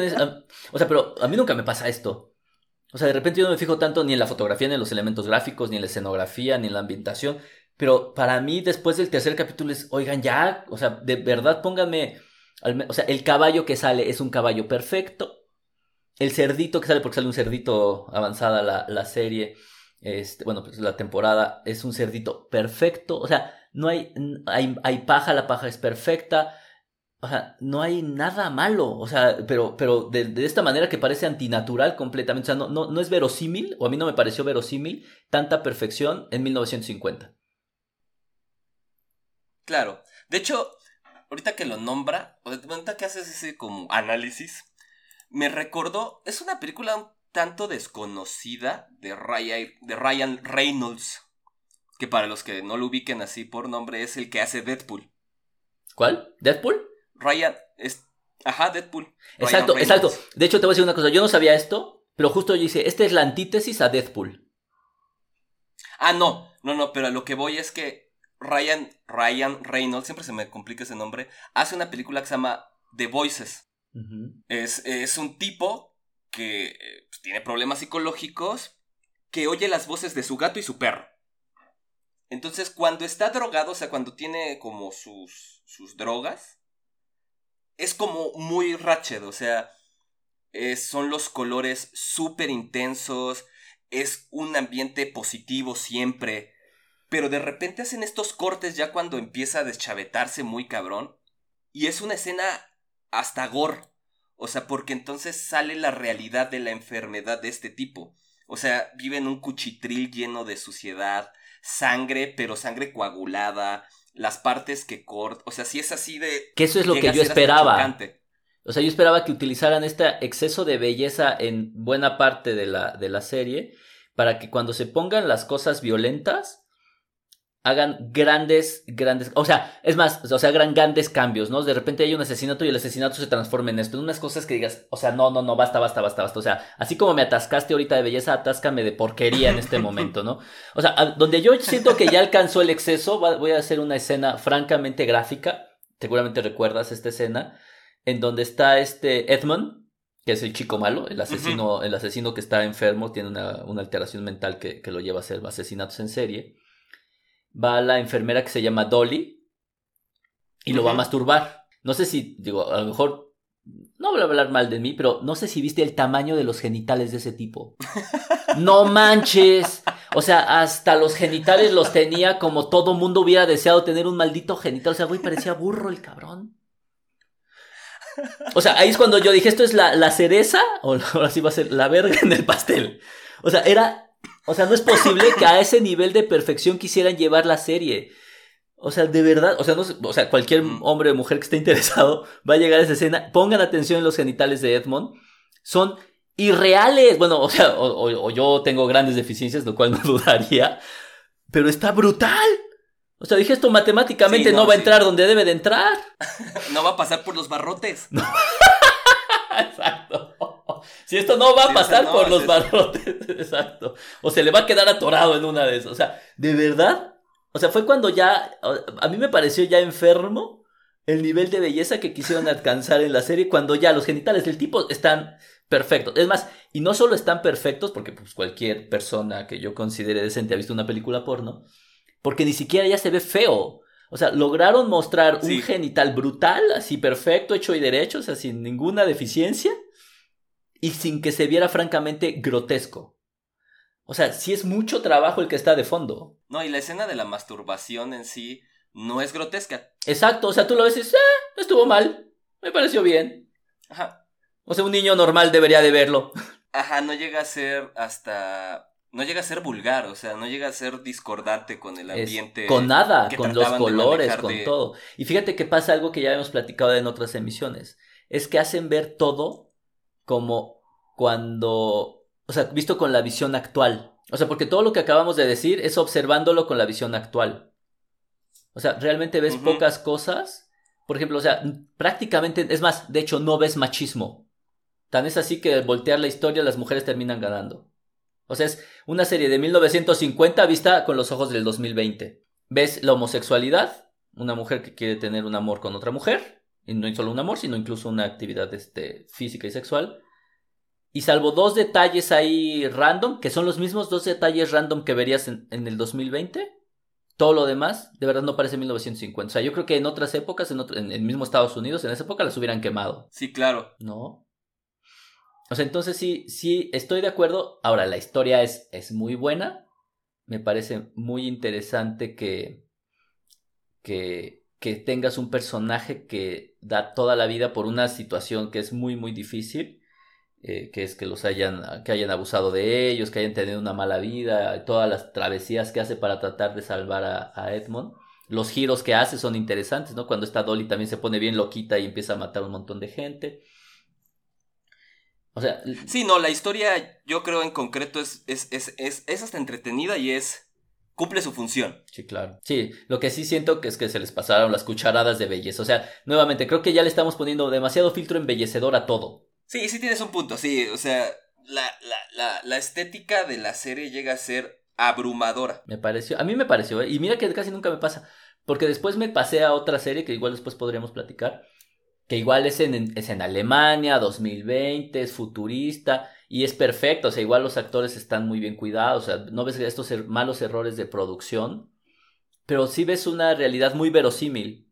O sea, pero a mí nunca me pasa esto. O sea, de repente yo no me fijo tanto ni en la fotografía, ni en los elementos gráficos, ni en la escenografía, ni en la ambientación. Pero para mí, después del tercer capítulo es, oigan, ya, o sea, de verdad pónganme, o sea, el caballo que sale es un caballo perfecto. El cerdito que sale, porque sale un cerdito avanzada la, la serie, este, bueno, pues la temporada, es un cerdito perfecto. O sea, no hay, hay, hay paja, la paja es perfecta. O sea, no hay nada malo. O sea, pero, pero de, de, esta manera que parece antinatural completamente. O sea, no, no es verosímil, o a mí no me pareció verosímil, tanta perfección en 1950. Claro. De hecho, ahorita que lo nombra, ahorita que haces ese como análisis, me recordó, es una película un tanto desconocida de Ryan, de Ryan Reynolds, que para los que no lo ubiquen así por nombre es el que hace Deadpool. ¿Cuál? ¿Deadpool? Ryan es... Ajá, Deadpool. Exacto, exacto. De hecho, te voy a decir una cosa. Yo no sabía esto, pero justo yo hice, esta es la antítesis a Deadpool. Ah, no, no, no, pero a lo que voy es que Ryan, Ryan Reynolds, siempre se me complica ese nombre, hace una película que se llama The Voices. es, es, un tipo que eh, pues, tiene problemas psicológicos, que oye las voces de su gato y su perro. Entonces, cuando está drogado, o sea, cuando tiene como sus, sus drogas, es como muy Ratchet, o sea, son los colores súper intensos, es un ambiente positivo siempre, pero de repente hacen estos cortes ya cuando empieza a deschavetarse muy cabrón, y es una escena hasta gore, o sea, porque entonces sale la realidad de la enfermedad de este tipo. O sea, vive en un cuchitril lleno de suciedad, sangre, pero sangre coagulada, las partes que corta, o sea, si es así de... Que eso es lo que yo esperaba. O sea, yo esperaba que utilizaran este exceso de belleza en buena parte de la, de la serie para que cuando se pongan las cosas violentas hagan grandes, grandes, o sea, es más, o sea, hagan grandes cambios, ¿no? De repente hay un asesinato y el asesinato se transforma en esto, en unas cosas que digas, o sea, no, no, no, basta, basta, basta, basta, o sea, así como me atascaste ahorita de belleza, atáscame de porquería en este momento, ¿no? O sea, donde yo siento que ya alcanzó el exceso, voy a hacer una escena francamente gráfica, seguramente recuerdas esta escena, en donde está este Edmund, que es el chico malo, el asesino, el asesino que está enfermo, tiene una, una alteración mental que, que lo lleva a hacer asesinatos en serie va la enfermera que se llama Dolly y lo va a masturbar. No sé si, digo, a lo mejor, no voy a hablar mal de mí, pero no sé si viste el tamaño de los genitales de ese tipo. No manches. O sea, hasta los genitales los tenía como todo mundo hubiera deseado tener un maldito genital. O sea, güey, parecía burro el cabrón. O sea, ahí es cuando yo dije, esto es la, la cereza, o ahora sí va a ser la verga en el pastel. O sea, era o sea, no es posible que a ese nivel de perfección quisieran llevar la serie. O sea, de verdad, o sea, no, o sea, cualquier mm. hombre o mujer que esté interesado va a llegar a esa escena. Pongan atención en los genitales de Edmond. Son irreales. Bueno, o sea, o, yo tengo grandes deficiencias, lo cual no dudaría. Pero está brutal. O sea, dije esto matemáticamente no, va a entrar donde debe de entrar. no va a pasar por los barrotes. Exacto. Si esto no va a pasar por los barrotes, exacto. O se le va a quedar atorado en una de esas. O sea, de verdad. O sea, fue cuando ya. A mí me pareció ya enfermo el nivel de belleza que quisieron alcanzar en la serie cuando ya los genitales del tipo están perfectos. Es más, y no solo están perfectos, porque pues cualquier persona que yo considere decente ha visto una película porno, porque ni siquiera ya se ve feo. O sea, lograron mostrar un genital brutal, así perfecto, hecho y derecho, o sea, sin ninguna deficiencia y sin que se viera francamente grotesco. O sea, sí es mucho trabajo el que está de fondo. No, y la escena de la masturbación en sí no es grotesca. Exacto, o sea, tú lo ves y dices, eh, no estuvo mal, me pareció bien. Ajá. O sea, un niño normal debería de verlo. Ajá, no llega a ser hasta... No llega a ser vulgar, o sea, no llega a ser discordante con el ambiente. con nada, con los colores, con todo. Y fíjate que pasa algo que ya hemos platicado en otras emisiones. Es que hacen ver todo como cuando, o sea, visto con la visión actual. O sea, porque todo lo que acabamos de decir es observándolo con la visión actual. O sea, realmente ves pocas cosas. Por ejemplo, o sea, prácticamente, es más, de hecho, no ves machismo. Tan es así que al voltear la historia las mujeres terminan ganando. O sea, es una serie de 1950 vista con los ojos del 2020. Ves la homosexualidad, una mujer que quiere tener un amor con otra mujer, y no solo un amor, sino incluso una actividad este, física y sexual. Y salvo dos detalles ahí random, que son los mismos dos detalles random que verías en, el 2020, todo lo demás de verdad no parece 1950. O sea, yo creo que en otras épocas, en, en el mismo Estados Unidos, en esa época las hubieran quemado. Sí, claro. ¿No? O sea, entonces sí, sí, estoy de acuerdo. Ahora, la historia es, es muy buena. Me parece muy interesante que, que que tengas un personaje que da toda la vida por una situación que es muy muy difícil, eh, que es que los hayan, que hayan abusado de ellos, que hayan tenido una mala vida, todas las travesías que hace para tratar de salvar a, Edmond. Los giros que hace son interesantes, ¿no? Cuando está Dolly también se pone bien loquita y empieza a matar un montón de gente. O sea. Sí, no, la historia, yo creo en concreto, es, es, es, es, es hasta entretenida y es cumple su función. Sí, claro. Sí, lo que sí siento que es que se les pasaron las cucharadas de belleza. O sea, nuevamente, creo que ya le estamos poniendo demasiado filtro embellecedor a todo. Sí, sí tienes un punto, sí, o sea, la, la, la, la estética de la serie llega a ser abrumadora. Me pareció, a mí me pareció, ¿eh? y mira que casi nunca me pasa, porque después me pasé a otra serie que igual después podríamos platicar, que igual es en, es en Alemania, 2020, es futurista, y es perfecto, o sea, igual los actores están muy bien cuidados, o sea, no ves estos er- malos errores de producción, pero sí ves una realidad muy verosímil,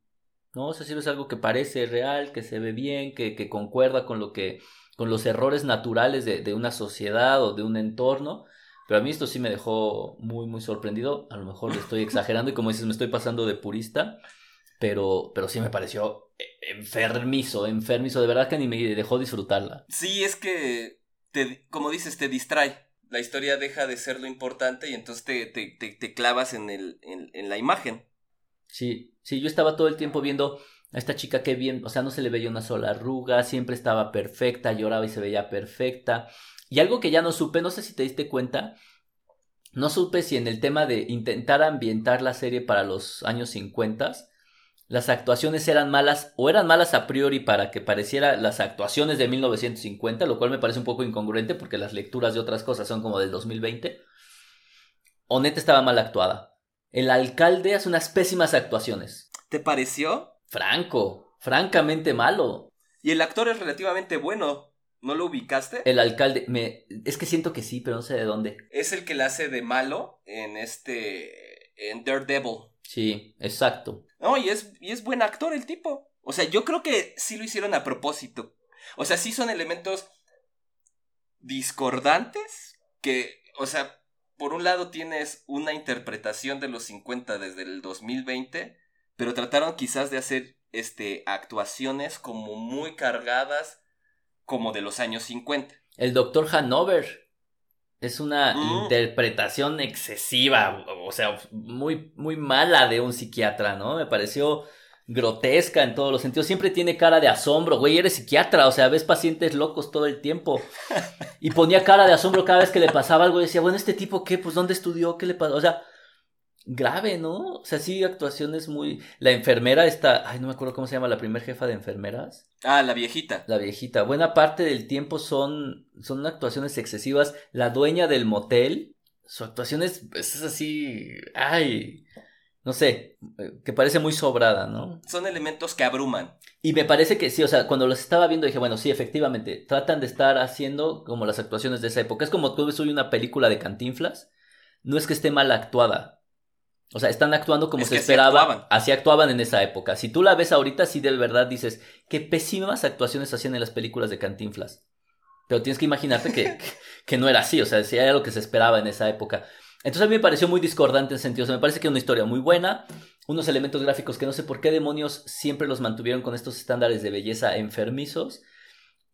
¿no? O sea, sí ves algo que parece real, que se ve bien, que, que concuerda con lo que, con los errores naturales de, de una sociedad o de un entorno, pero a mí esto sí me dejó muy, muy sorprendido, a lo mejor estoy exagerando y como dices, me estoy pasando de purista, pero, pero sí me pareció eh, enfermizo, enfermizo, de verdad que ni me dejó disfrutarla. Sí, es que, te, como dices, te distrae. La historia deja de ser lo importante y entonces te, te, te, te clavas en, el, en, en la imagen. Sí, sí, yo estaba todo el tiempo viendo a esta chica que bien, o sea, no se le veía una sola arruga, siempre estaba perfecta, lloraba y se veía perfecta. Y algo que ya no supe, no sé si te diste cuenta, no supe si en el tema de intentar ambientar la serie para los años 50, las actuaciones eran malas o eran malas a priori para que pareciera las actuaciones de 1950, lo cual me parece un poco incongruente porque las lecturas de otras cosas son como del 2020. O neta estaba mal actuada. El alcalde hace unas pésimas actuaciones. ¿Te pareció? Franco, francamente malo. Y el actor es relativamente bueno. ¿No lo ubicaste? El alcalde, me, es que siento que sí, pero no sé de dónde. Es el que la hace de malo en este. en Daredevil. Sí, exacto. No, y es, y es buen actor el tipo. O sea, yo creo que sí lo hicieron a propósito. O sea, sí son elementos discordantes que, o sea, por un lado tienes una interpretación de los 50 desde el 2020, pero trataron quizás de hacer este actuaciones como muy cargadas como de los años 50. El doctor Hanover es una Mm. interpretación excesiva, o sea, muy, muy mala de un psiquiatra, ¿no? Me pareció grotesca en todos los sentidos. Siempre tiene cara de asombro, güey, eres psiquiatra, o sea, ves pacientes locos todo el tiempo. Y ponía cara de asombro cada vez que le pasaba algo y decía, bueno, este tipo, ¿qué? Pues, ¿dónde estudió? ¿Qué le pasó? O sea, grave, ¿no? O sea, sí, actuaciones muy... La enfermera está... Ay, no me acuerdo cómo se llama la primer jefa de enfermeras. Ah, la viejita. La viejita. Buena parte del tiempo son, son actuaciones excesivas. La dueña del motel, su actuación es, es así, ay, no sé, eh, que parece muy sobrada, ¿no? Son elementos que abruman. Y me parece que sí, o sea, cuando los estaba viendo dije, bueno, sí, efectivamente, tratan de estar haciendo como las actuaciones de esa época. Es como tú ves hoy una película de cantinflas, no es que esté mal actuada. O sea, están actuando como Es se que así esperaba. actuaban. Así actuaban en esa época. Si tú la ves ahorita, sí de verdad dices, qué pésimas actuaciones hacían en las películas de cantinflas. Pero tienes que imaginarte que, que, que no era así, o sea, era lo que se esperaba en esa época. Entonces a mí me pareció muy discordante en sentido, o sea, me parece que es una historia muy buena, unos elementos gráficos que no sé por qué demonios siempre los mantuvieron con estos estándares de belleza enfermizos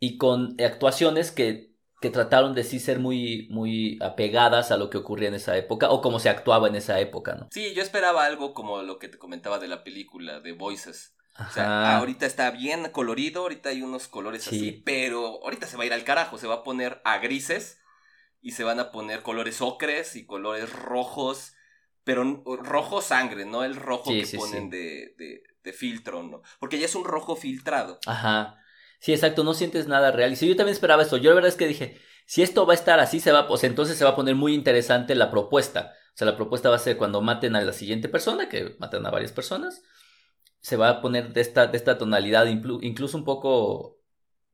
y con actuaciones que, que trataron de sí ser muy, muy apegadas a lo que ocurría en esa época o como se actuaba en esa época, ¿no? Sí, yo esperaba algo como lo que te comentaba de la película de Voices. O sea, ahorita está bien colorido, ahorita hay unos colores Sí. así, pero ahorita se va a ir al carajo, se va a poner a grises y se van a poner colores ocres y colores rojos, pero rojo sangre, no el rojo Sí, que sí, ponen sí. De, de, de filtro, ¿no? Porque ya es un rojo filtrado. Ajá. Sí, exacto, no sientes nada real. Y si yo también esperaba esto, yo la verdad es que dije, si esto va a estar así, se va, pues entonces se va a poner muy interesante la propuesta. O sea, la propuesta va a ser cuando maten a la siguiente persona, que matan a varias personas, se va a poner de esta, de esta tonalidad, inclu- incluso un poco,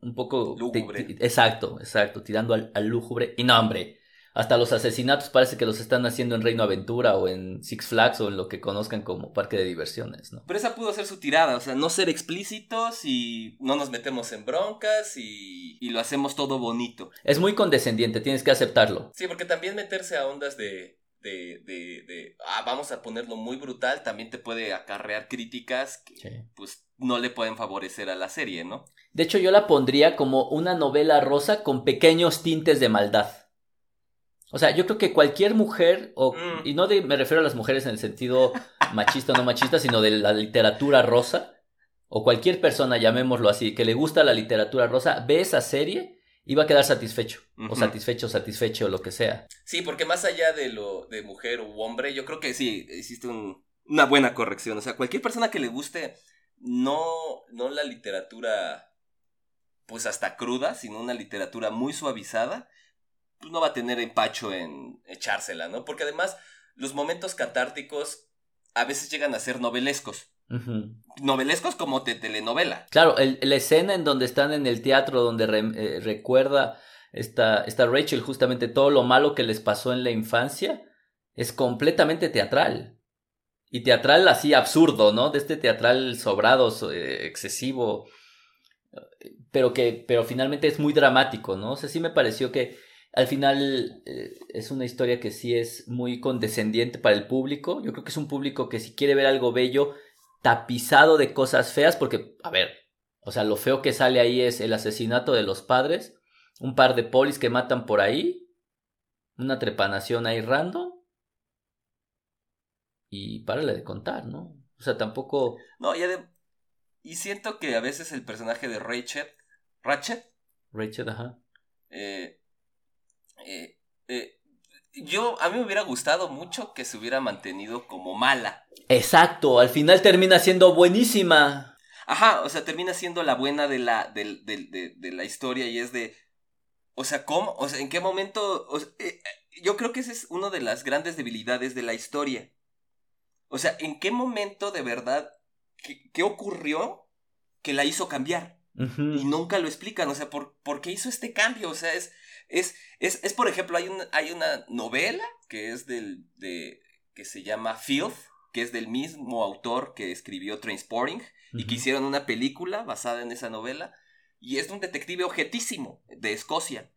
un poco... Lúgubre. exacto, exacto, tirando al, al lúgubre. Y no, hombre, hasta los asesinatos parece que los están haciendo en Reino Aventura o en Six Flags o en lo que conozcan como parque de diversiones, ¿no? Pero esa pudo ser su tirada, o sea, no ser explícitos y no nos metemos en broncas y, y lo hacemos todo bonito. Es muy condescendiente, tienes que aceptarlo. Sí, porque también meterse a ondas de, de, de, de, ah, vamos a ponerlo muy brutal, también te puede acarrear críticas que, Sí. pues, no le pueden favorecer a la serie, ¿no? De hecho, yo la pondría como una novela rosa con pequeños tintes de maldad. O sea, yo creo que cualquier mujer, o, Mm. y no de- me refiero a las mujeres en el sentido machista o no machista, sino de la literatura rosa, o cualquier persona, llamémoslo así, que le gusta la literatura rosa, ve esa serie iba a quedar satisfecho, o satisfecho, satisfecho, lo que sea. Sí, porque más allá de lo de mujer u hombre, yo creo que sí, hiciste un- una buena corrección. O sea, cualquier persona que le guste no, no la literatura pues hasta cruda, sino una literatura muy suavizada, pues no va a tener empacho en echársela, ¿no? Porque además los momentos catárticos a veces llegan a ser novelescos. Novelescos como de telenovela. Claro, el- la escena en donde están en el teatro, donde re- eh, recuerda esta, esta Rachel justamente todo lo malo que les pasó en la infancia, es completamente teatral. Y teatral así absurdo, ¿no? De este teatral sobrado, so- eh, excesivo, pero que, pero finalmente es muy dramático, ¿no? O sea, sí me pareció que al final eh, es una historia que sí es muy condescendiente para el público. Yo creo que es un público que si quiere ver algo bello, tapizado de cosas feas, porque, a ver, o sea, lo feo que sale ahí es el asesinato de los padres, un par de polis que matan por ahí, una trepanación ahí random, y párale de contar, ¿no? O sea, tampoco... No, y, adem- y siento que a veces el personaje de Rachel, Ratchet, Rachel, ajá. Eh, eh, eh, yo, a mí me hubiera gustado mucho que se hubiera mantenido como mala. Exacto, al final termina siendo buenísima. Ajá, o sea, termina siendo la buena de la, de, de la historia y es de... O sea, ¿cómo? O sea, ¿en qué momento? O sea, eh, yo creo que esa es una de las grandes debilidades de la historia. O sea, ¿en qué momento de verdad, qué, qué ocurrió que la hizo cambiar? Y nunca lo explican, o sea, ¿por, por qué hizo este cambio? O sea, es, es, es, es por ejemplo, hay, un, hay una novela que es del, de, que se llama Filth, que es del mismo autor que escribió Trainspotting, y que hicieron una película basada en esa novela, y es de un detective objetísimo de Escocia.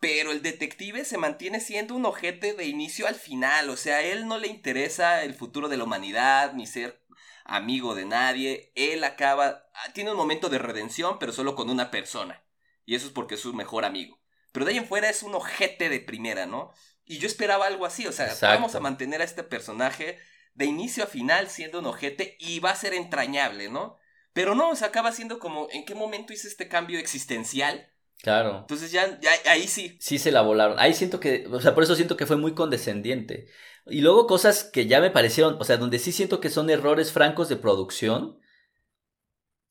Pero el detective se mantiene siendo un ojete de inicio al final, o sea, a él no le interesa el futuro de la humanidad, ni ser amigo de nadie, él acaba, ah, tiene un momento de redención, pero solo con una persona, y eso es porque es su mejor amigo. Pero de ahí en fuera es un ojete de primera, ¿no? Y yo esperaba algo así, o sea, Exacto. vamos a mantener a este personaje de inicio a final siendo un ojete y va a ser entrañable, ¿no? Pero no, o sea, acaba siendo como, ¿en qué momento hice este cambio existencial? Claro. Entonces ya, ya ahí sí. Sí se la volaron. Ahí siento que, o sea, por eso siento que fue muy condescendiente. Y luego cosas que ya me parecieron, o sea, donde sí siento que son errores francos de producción,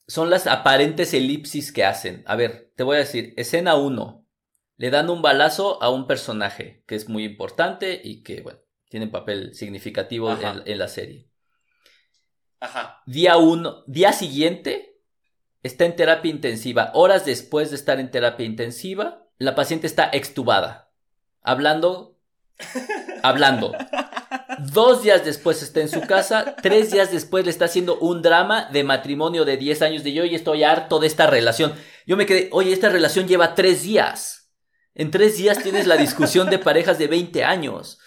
son las aparentes elipsis que hacen. A ver, te voy a decir, escena 1. Le dan un balazo a un personaje que es muy importante y que, bueno, tiene un papel significativo en, en la serie. Ajá. Día 1, día siguiente, está en terapia intensiva. Horas después de estar en terapia intensiva, la paciente está extubada. Hablando, hablando. Dos días después está en su casa. Tres días después le está haciendo un drama de matrimonio de 10 años. De yo y estoy harto de esta relación. Yo me quedé, oye, esta relación lleva tres días. En tres días tienes la discusión de parejas de 20 años.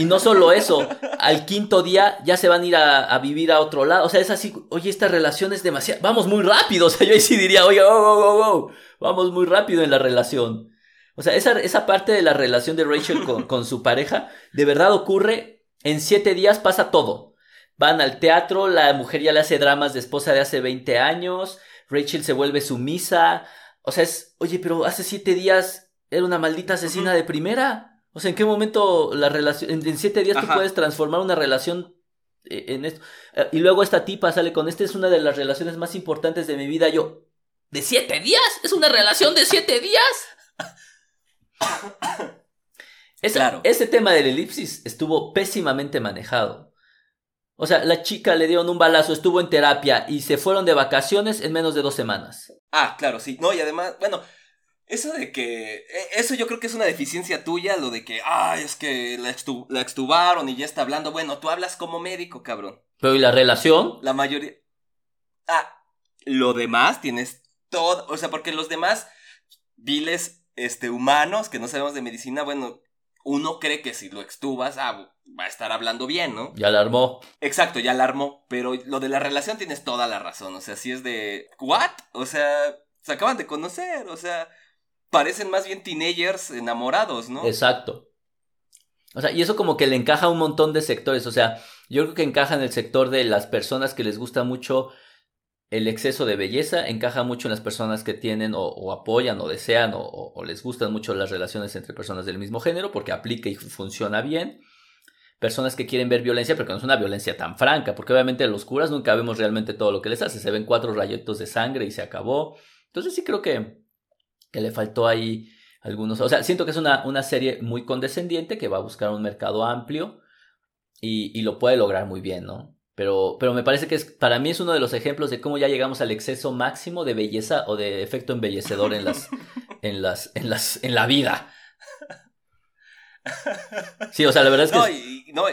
Y no solo eso, al quinto día ya se van a ir a, a vivir a otro lado. O sea, es así, oye, esta relación es demasiado. Vamos muy rápido. O sea, yo ahí sí diría, oye, oh, oh, oh, vamos muy rápido en la relación. O sea, esa, esa parte de la relación de Rachel con, con su pareja, de verdad ocurre. En siete días pasa todo. Van al teatro, la mujer ya le hace dramas de esposa de hace 20 años, Rachel se vuelve sumisa. O sea, es, oye, pero hace siete días era una maldita asesina de primera. O sea, ¿en qué momento la relación, en, en siete días tú puedes transformar una relación eh, en esto? Eh, Y luego esta tipa sale con, esta es una de las relaciones más importantes de mi vida. Yo, ¿de siete días? ¿Es una relación de siete días? Claro. Ese tema del elipsis estuvo pésimamente manejado. O sea, la chica le dieron un balazo, estuvo en terapia y se fueron de vacaciones en menos de dos semanas. Ah, claro, sí. No, y además, bueno, eso de que. eh, Eso yo creo que es una deficiencia tuya, lo de que, ay, es que la, extu- la extubaron y ya está hablando. Bueno, tú hablas como médico, cabrón. Pero ¿y la relación? La mayoría. Ah, lo demás tienes todo. O sea, porque los demás viles este, humanos que no sabemos de medicina, bueno, uno cree que si lo extubas, ah, va a estar hablando bien, ¿no? Ya la armó. Exacto, ya alarmó. Pero lo de la relación tienes toda la razón. O sea, si es de. ¿What? O sea, se acaban de conocer. O sea, parecen más bien teenagers enamorados, ¿no? Exacto. O sea, y eso como que le encaja a un montón de sectores. O sea, yo creo que encaja en el sector de las personas que les gusta mucho el exceso de belleza encaja mucho en las personas que tienen o, apoyan o desean o, les gustan mucho las relaciones entre personas del mismo género porque aplica y funciona bien. Personas que quieren ver violencia, pero que no es una violencia tan franca, porque obviamente los curas nunca vemos realmente todo lo que les hace. Se ven cuatro rayitos de sangre y se acabó. Entonces sí creo que, que le faltó ahí algunos. O sea, siento que es una, una serie muy condescendiente que va a buscar un mercado amplio y, y lo puede lograr muy bien, ¿no? Pero, pero me parece que es, para mí es uno de los ejemplos de cómo ya llegamos al exceso máximo de belleza o de efecto embellecedor en las, en las, en las, en la vida. Sí, o sea, la verdad es que. No, y, no,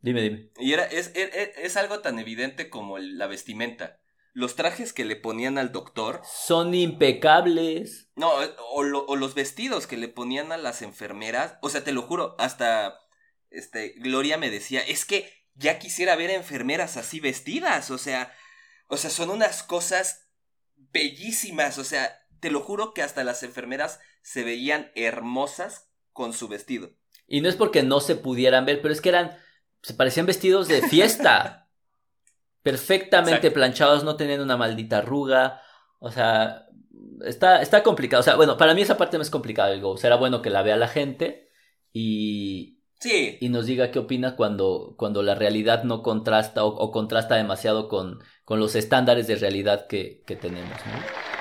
dime, dime. Y era, es, es, algo tan evidente como la vestimenta. Los trajes que le ponían al doctor. Son impecables. No, o, o los vestidos que le ponían a las enfermeras. O sea, te lo juro, hasta este, Gloria me decía, es que ya quisiera ver enfermeras así vestidas, o sea, o sea, son unas cosas bellísimas, o sea, te lo juro que hasta las enfermeras se veían hermosas con su vestido. Y no es porque no se pudieran ver, pero es que eran, se parecían vestidos de fiesta, perfectamente planchados, no tenían una maldita arruga, o sea, está, está complicado, o sea, bueno, para mí esa parte no es complicada, digo, será bueno que la vea la gente y, y nos diga qué opina cuando, cuando la realidad no contrasta o, contrasta demasiado con, con, los estándares de realidad que, que tenemos. Y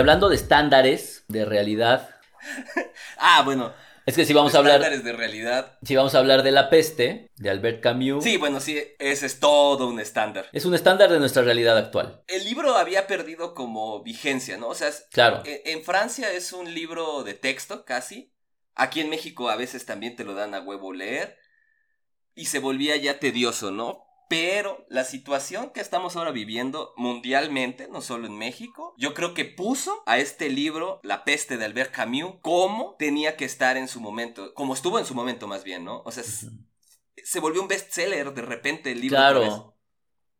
hablando de estándares de realidad. ah, bueno. Es que si vamos a hablar. Estándares de realidad. Si vamos a hablar de La Peste, de Albert Camus. Sí, bueno, sí, ese es todo un estándar. Es un estándar de nuestra realidad actual. El libro había perdido como vigencia, ¿no? O sea, claro. en Francia es un libro de texto casi. Aquí en México a veces también te lo dan a huevo leer. Y se volvía ya tedioso, ¿no? Pero la situación que estamos ahora viviendo mundialmente, no solo en México, yo creo que puso a este libro, La peste de Albert Camus, como tenía que estar en su momento, como estuvo en su momento más bien, ¿no? O sea, se volvió un bestseller de repente el libro. Claro.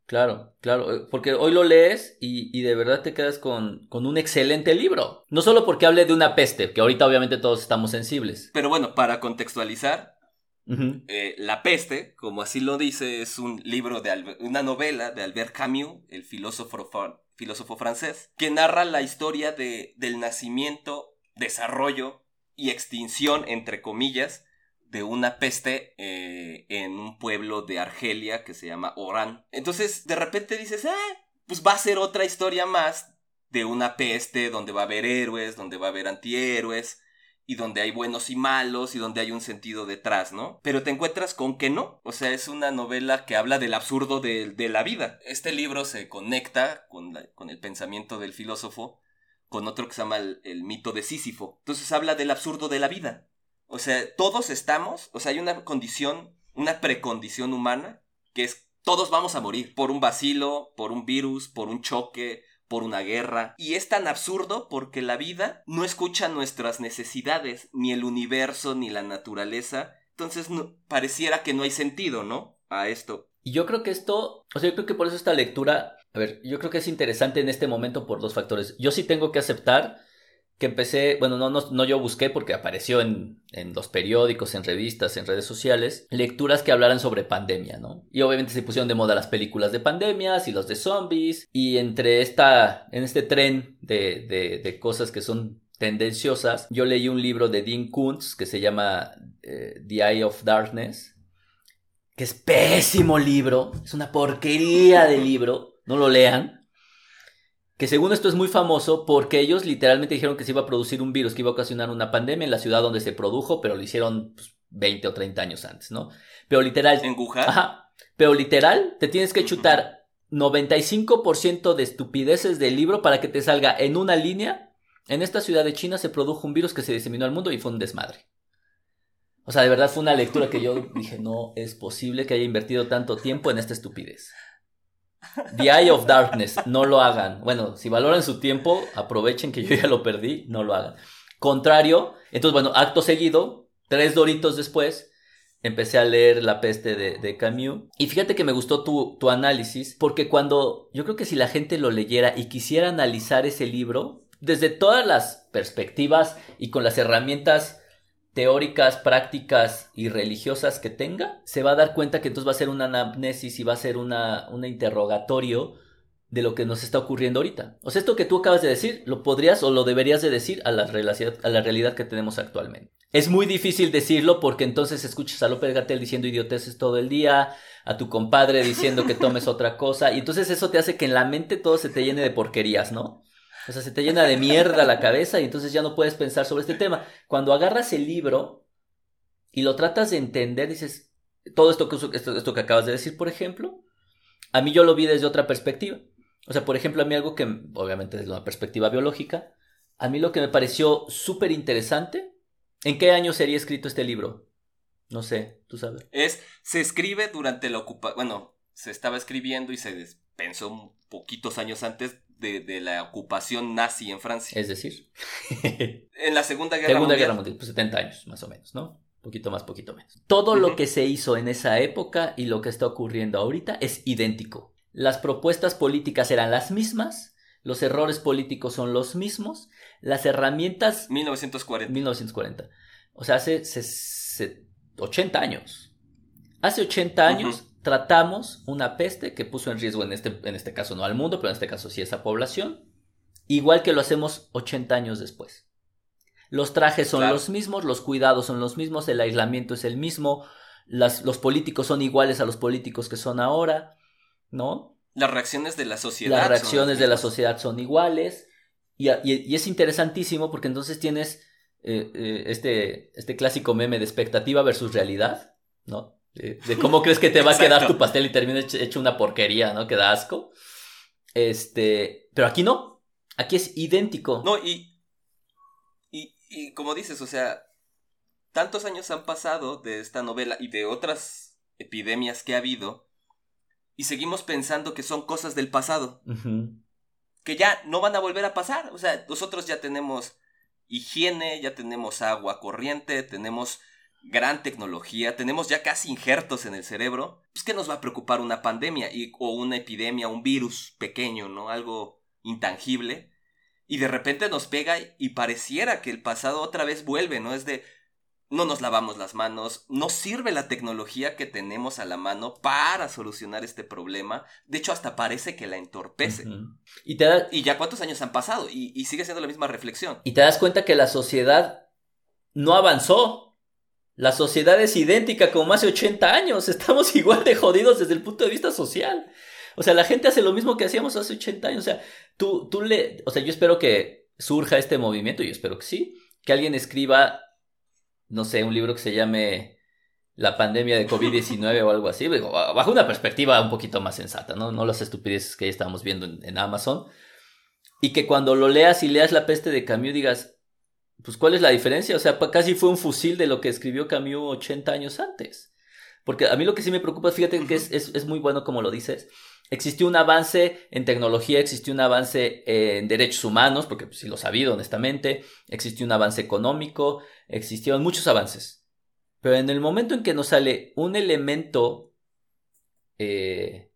Claro, claro, eh, porque hoy lo lees y, de verdad te quedas con, con, un excelente libro. No solo porque hable de una peste, que ahorita obviamente todos estamos sensibles. Pero bueno, para contextualizar, eh, la peste, como así lo dice, es un libro de una novela de Albert Camus, el filósofo, francés, que narra la historia de, del nacimiento, desarrollo y extinción, entre comillas, de una peste eh, en un pueblo de Argelia que se llama Orán. Entonces, de repente dices, ah, pues va a ser otra historia más de una peste donde va a haber héroes, donde va a haber antihéroes, y donde hay buenos y malos y donde hay un sentido detrás, ¿no? Pero te encuentras con que no. O sea, es una novela que habla del absurdo de, la vida. Este libro se conecta con, con, el pensamiento del filósofo con otro que se llama el, mito de Sísifo. Entonces habla del absurdo de la vida. O sea, todos estamos, o sea, hay una condición, una precondición humana que es todos vamos a morir por un vacilo, por un virus, por un choque, por una guerra. Y es tan absurdo porque la vida no escucha nuestras necesidades, ni el universo, ni la naturaleza. Entonces pareciera que no hay sentido, ¿no? A esto. Y yo creo que esto, o sea, yo creo que por eso esta lectura, a ver, yo creo que es interesante en este momento por dos factores. Yo sí tengo que aceptar que empecé, bueno, no, no, no yo busqué porque apareció en, en, los periódicos, en revistas, en redes sociales, lecturas que hablaran sobre pandemia, ¿no? Y obviamente se pusieron de moda las películas de pandemias y los de zombies, y entre esta, en este tren de, de, de cosas que son tendenciosas, yo leí un libro de Dean Kuntz que se llama eh, The Eye of Darkness, que es pésimo libro, es una porquería de libro, no lo lean que según esto es muy famoso porque ellos literalmente dijeron que se iba a producir un virus que iba a ocasionar una pandemia en la ciudad donde se produjo, pero lo hicieron 20 pues, o 30 años antes, ¿no? Pero literal... ¿En Wuhan? Ajá. Pero literal, te tienes que chutar 95% de estupideces del libro para que te salga en una línea. En esta ciudad de China se produjo un virus que se diseminó al mundo y fue un desmadre. O sea, de verdad fue una lectura que yo dije, no es posible que haya invertido tanto tiempo en esta estupidez. The Eye of Darkness, no lo hagan. Bueno, si valoran su tiempo, aprovechen que yo ya lo perdí, no lo hagan. contrario. Entonces, bueno, acto seguido, tres doritos después, empecé a leer La peste de, de Camus. Y fíjate que me gustó tu, tu análisis, porque cuando yo creo que si la gente lo leyera y quisiera analizar ese libro, desde todas las perspectivas y con las herramientas teóricas, prácticas y religiosas que tenga, se va a dar cuenta que entonces va a ser una anamnesis y va a ser una, un interrogatorio de lo que nos está ocurriendo ahorita. O sea, esto que tú acabas de decir, lo podrías o lo deberías de decir a la, a la realidad que tenemos actualmente. Es muy difícil decirlo porque entonces escuchas a López Gatel diciendo idioteces todo el día, a tu compadre diciendo que tomes otra cosa, y entonces eso te hace que en la mente todo se te llene de porquerías, ¿no? O sea, se te llena de mierda la cabeza y entonces ya no puedes pensar sobre este tema. Cuando agarras el libro y lo tratas de entender, dices, todo esto que, esto, esto que acabas de decir, por ejemplo, a mí yo lo vi desde otra perspectiva. O sea, por ejemplo, a mí algo que, obviamente desde una perspectiva biológica, a mí lo que me pareció súper interesante, ¿en qué año sería escrito este libro? No sé, tú sabes. Es, se escribe durante la ocupación, bueno, se estaba escribiendo y se pensó poquitos años antes de, la ocupación nazi en Francia. Es decir, en la Segunda Guerra Segunda Guerra Mundial, pues 70 años más o menos, ¿no? Poquito más, poquito menos. Todo lo que se hizo en esa época y lo que está ocurriendo ahorita es idéntico. Las propuestas políticas eran las mismas, los errores políticos son los mismos, las herramientas... 1940. 1940. O sea, hace, 80 años. Hace 80 años tratamos una peste que puso en riesgo en este, en este caso no al mundo, pero en este caso sí esa población, igual que lo hacemos 80 años después. Los trajes son los mismos, los cuidados son los mismos, el aislamiento es el mismo, las, los políticos son iguales a los políticos que son ahora, ¿no? Las reacciones de la sociedad. Las reacciones de la sociedad son iguales. Y, y, es interesantísimo porque entonces tienes eh, eh, este, este clásico meme de expectativa versus realidad, ¿no? De, cómo crees que te va a quedar tu pastel y termina hecho una porquería, ¿no? Que da asco. Este, pero aquí no. Aquí es idéntico. No, y, y, y como dices, o sea, tantos años han pasado de esta novela y de otras epidemias que ha habido y seguimos pensando que son cosas del pasado. Que ya no van a volver a pasar. O sea, nosotros ya tenemos higiene, ya tenemos agua corriente, tenemos gran tecnología, tenemos ya casi injertos en el cerebro, pues ¿qué nos va a preocupar una pandemia y, o una epidemia, un virus pequeño, ¿no? Algo intangible. Y de repente nos pega y pareciera que el pasado otra vez vuelve, ¿no? Es de, no nos lavamos las manos, no sirve la tecnología que tenemos a la mano para solucionar este problema. De hecho, hasta parece que la entorpece. y, te y ya cuántos años han pasado y, y sigue siendo la misma reflexión. Y te das cuenta que la sociedad no avanzó. La sociedad es idéntica como hace 80 años. Estamos igual de jodidos desde el punto de vista social. O sea, la gente hace lo mismo que hacíamos hace 80 años. O sea, tú, tú le. O sea, yo espero que surja este movimiento, yo espero que sí. Que alguien escriba, no sé, un libro que se llame La pandemia de COVID-19 o algo así. Bajo una perspectiva un poquito más sensata, ¿no? No las estupideces que ya estábamos viendo en, Amazon. Y que cuando lo leas y leas La peste de Camus digas, pues ¿cuál es la diferencia? O sea, casi fue un fusil de lo que escribió Camus 80 años antes. Porque a mí lo que sí me preocupa, fíjate que es, es, muy bueno como lo dices, existió un avance en tecnología, existió un avance en derechos humanos, porque pues, sí lo sabido honestamente, existió un avance económico, existieron muchos avances. Pero en el momento en que nos sale un elemento eh,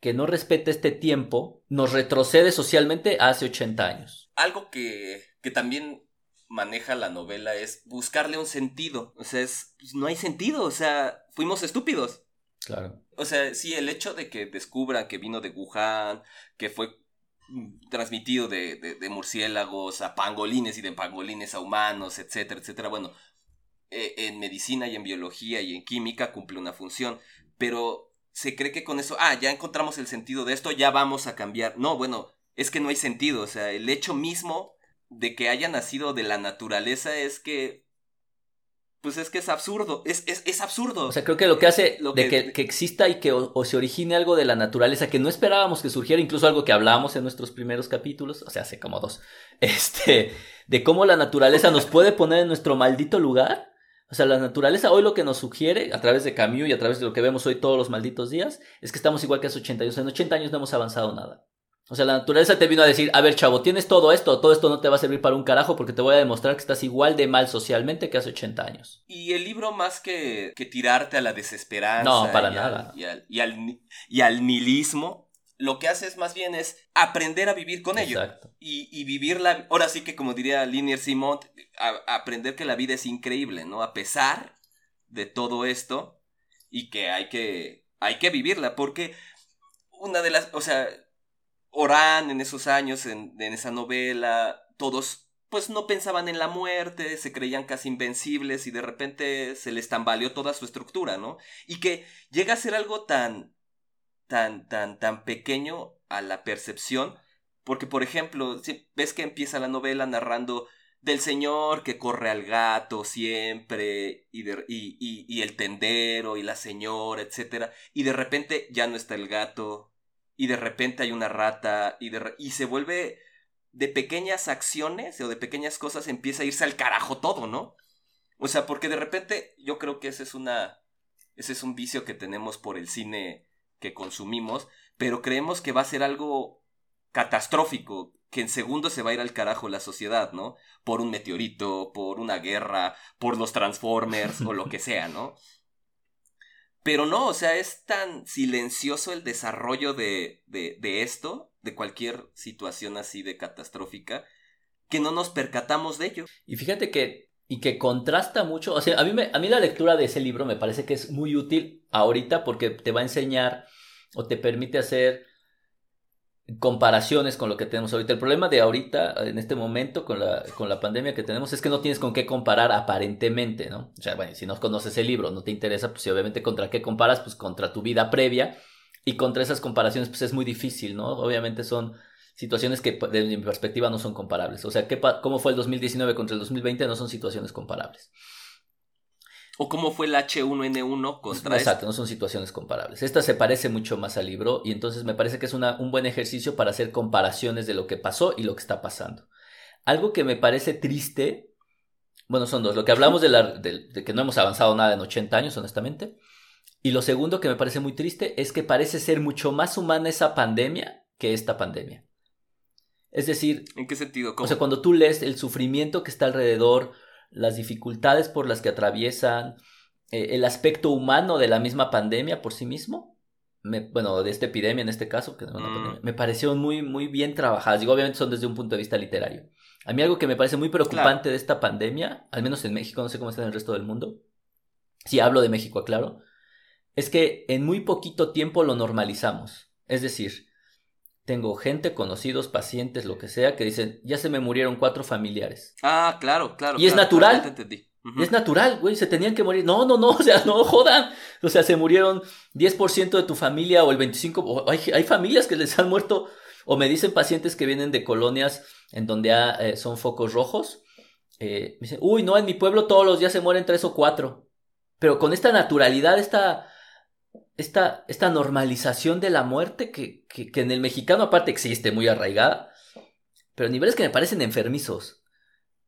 que no respeta este tiempo, nos retrocede socialmente hace 80 años. Algo que, que también maneja la novela es buscarle un sentido. O sea, es, pues, no hay sentido, o sea, fuimos estúpidos. Claro. O sea, sí, el hecho de que descubra que vino de Wuhan, que fue transmitido de, de, murciélagos a pangolines y de pangolines a humanos, etcétera, etcétera. Bueno, eh, en medicina y en biología y en química cumple una función, pero se cree que con eso, ah, ya encontramos el sentido de esto, ya vamos a cambiar. No, bueno, es que no hay sentido, o sea, el hecho mismo de que haya nacido de la naturaleza es que pues es que es absurdo, es, es, es, absurdo. O sea, creo que lo que hace lo de que, que, exista y que o, se origine algo de la naturaleza que no esperábamos que surgiera, incluso algo que hablábamos en nuestros primeros capítulos, o sea, hace como dos, este, de cómo la naturaleza nos puede poner en nuestro maldito lugar. O sea, la naturaleza hoy lo que nos sugiere, a través de Camus y a través de lo que vemos hoy todos los malditos días, es que estamos igual que hace 80 años. En 80 años no hemos avanzado nada. O sea, la naturaleza te vino a decir, a ver, chavo, tienes todo esto, todo esto no te va a servir para un carajo porque te voy a demostrar que estás igual de mal socialmente que hace 80 años. Y el libro más que, que tirarte a la desesperanza. No, para y nada. Al, y, al, y, al, y, al, nihilismo, lo que hace es más bien es aprender a vivir con ello. Y, y vivirla, ahora sí que como diría Linier Simont, a, aprender que la vida es increíble, ¿no? A pesar de todo esto y que hay que, hay que vivirla porque una de las, o sea, Orán en esos años, en, esa novela, todos pues no pensaban en la muerte, se creían casi invencibles y de repente se les tambaleó toda su estructura, ¿no? Y que llega a ser algo tan, tan, tan, tan pequeño a la percepción, porque por ejemplo, ves que empieza la novela narrando del señor que corre al gato siempre y, de, y, y, y el tendero y la señora, etcétera, y de repente ya no está el gato, y de repente hay una rata y, de, y se vuelve de pequeñas acciones o de pequeñas cosas empieza a irse al carajo todo, ¿no? O sea, porque de repente yo creo que ese es una ese es un vicio que tenemos por el cine que consumimos, pero creemos que va a ser algo catastrófico, que en segundos se va a ir al carajo la sociedad, ¿no? Por un meteorito, por una guerra, por los Transformers o lo que sea, ¿no? Pero no, o sea, es tan silencioso el desarrollo de, de, esto, de cualquier situación así de catastrófica, que no nos percatamos de ello. Y fíjate que, y que contrasta mucho, o sea, a mí, me, a mí la lectura de ese libro me parece que es muy útil ahorita porque te va a enseñar o te permite hacer comparaciones con lo que tenemos ahorita. El problema de ahorita, en este momento, con la, con la pandemia que tenemos, es que no tienes con qué comparar aparentemente, ¿no? O sea, bueno, si no conoces el libro, no te interesa, pues obviamente contra qué comparas, pues contra tu vida previa. Y contra esas comparaciones, pues es muy difícil, ¿no? Obviamente son situaciones que desde mi perspectiva no son comparables. O sea, ¿qué, ¿cómo fue el 2019 contra el 2020? No son situaciones comparables. O cómo fue el H1N1 contra Exacto, no son situaciones comparables. Esta se parece mucho más al libro y entonces me parece que es una, un buen ejercicio para hacer comparaciones de lo que pasó y lo que está pasando. Algo que me parece triste, bueno, son dos. Lo que hablamos de, la, de, de que no hemos avanzado nada en 80 años, honestamente. Y lo segundo que me parece muy triste es que parece ser mucho más humana esa pandemia que esta pandemia. Es decir, ¿en qué sentido? ¿Cómo? O sea, cuando tú lees el sufrimiento que está alrededor, las dificultades por las que atraviesan, eh, el aspecto humano de la misma pandemia por sí mismo, me, bueno, de esta epidemia en este caso, que no una mm. pandemia, me parecieron muy, muy bien trabajadas. Digo, obviamente son desde un punto de vista literario. A mí algo que me parece muy preocupante claro. de esta pandemia, al menos en México, no sé cómo está en el resto del mundo, si hablo de México, aclaro, es que en muy poquito tiempo lo normalizamos. Es decir, tengo gente, conocidos, pacientes, lo que sea, que dicen, ya se me murieron cuatro familiares. Ah, claro, claro. Y es natural. Te entendí. Uh -huh. Es natural, güey, se tenían que morir. No, no, no, o sea, no jodan. O sea, se murieron 10% de tu familia o el 25%. O hay, hay, familias que les han muerto, o me dicen pacientes que vienen de colonias en donde ha, eh, son focos rojos. Eh, me dicen, uy, no, en mi pueblo todos los días se mueren tres o cuatro. Pero con esta naturalidad, esta esta, esta normalización de la muerte que, que, que, en el mexicano aparte existe muy arraigada, pero a niveles que me parecen enfermizos.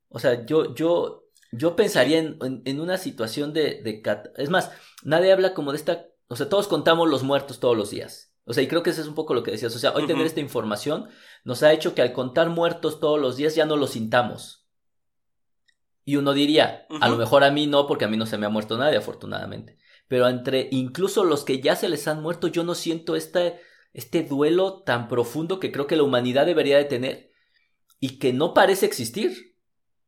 O sea, yo, yo, yo pensaría en, en, en una situación de, de... Es más, nadie habla como de esta... O sea, todos contamos los muertos todos los días. O sea, y creo que eso es un poco lo que decías. O sea, hoy uh -huh. tener esta información nos ha hecho que al contar muertos todos los días ya no lo sintamos. Y uno diría, uh -huh. a lo mejor a mí no, porque a mí no se me ha muerto nadie, afortunadamente pero entre incluso los que ya se les han muerto, yo no siento este, este duelo tan profundo que creo que la humanidad debería de tener y que no parece existir.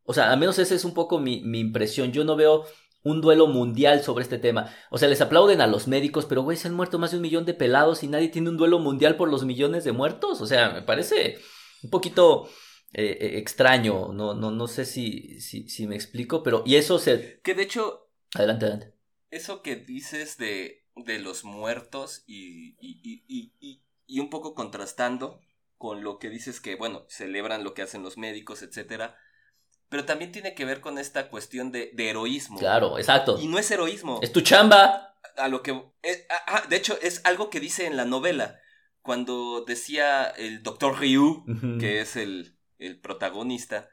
O sea, al menos esa es un poco mi, mi impresión. Yo no veo un duelo mundial sobre este tema. O sea, les aplauden a los médicos, pero güey, se han muerto más de un millón de pelados y nadie tiene un duelo mundial por los millones de muertos. O sea, me parece un poquito eh, eh, extraño. No, no, no sé si, si, si me explico, pero. Y eso se. Que de hecho. Adelante, adelante eso que dices de, de los muertos y, y, y, y, y un poco contrastando con lo que dices que, bueno, celebran lo que hacen los médicos, etcétera. Pero también tiene que ver con esta cuestión de, de heroísmo. Claro, exacto. Y no es heroísmo. Es tu chamba. A lo que. Es, ah, de hecho, es algo que dice en la novela. Cuando decía el doctor Ryu, uh -huh. que es el, el protagonista,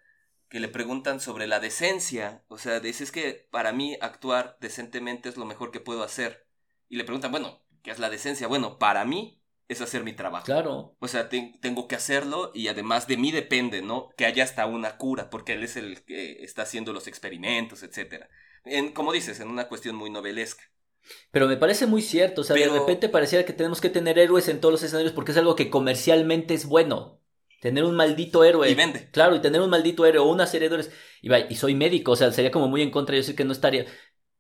que le preguntan sobre la decencia. O sea, dice, es que para mí actuar decentemente es lo mejor que puedo hacer. Y le preguntan, bueno, ¿qué es la decencia? Bueno, para mí es hacer mi trabajo. Claro. O sea, tengo que hacerlo y además de mí depende, ¿no? Que haya hasta una cura, porque él es el que está haciendo los experimentos, etc. En, como dices, en una cuestión muy novelesca. Pero me parece muy cierto, o sea, de repente pareciera que tenemos que tener héroes en todos los escenarios porque es algo que comercialmente es bueno. Tener un maldito héroe. Y vende. Claro, y tener un maldito héroe o una serie de héroes. Y, y soy médico, o sea, sería como muy en contra. Yo sé que no estaría.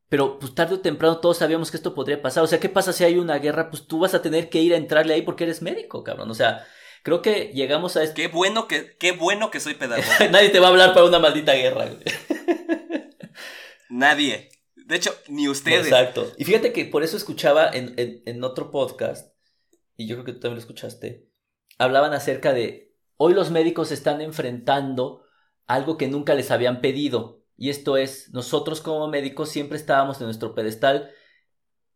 Pero pues tarde o temprano todos sabíamos que esto podría pasar. O sea, ¿qué pasa si hay una guerra? Pues tú vas a tener que ir a entrarle ahí porque eres médico, cabrón. O sea, creo que llegamos a esto. Qué bueno que, qué bueno que soy pedagogo. Nadie te va a hablar para una maldita guerra. Nadie. De hecho, ni ustedes. Exacto. Y fíjate que por eso escuchaba en, en, en otro podcast, y yo creo que tú también lo escuchaste, hablaban acerca de hoy los médicos están enfrentando algo que nunca les habían pedido y esto es, nosotros como médicos siempre estábamos en nuestro pedestal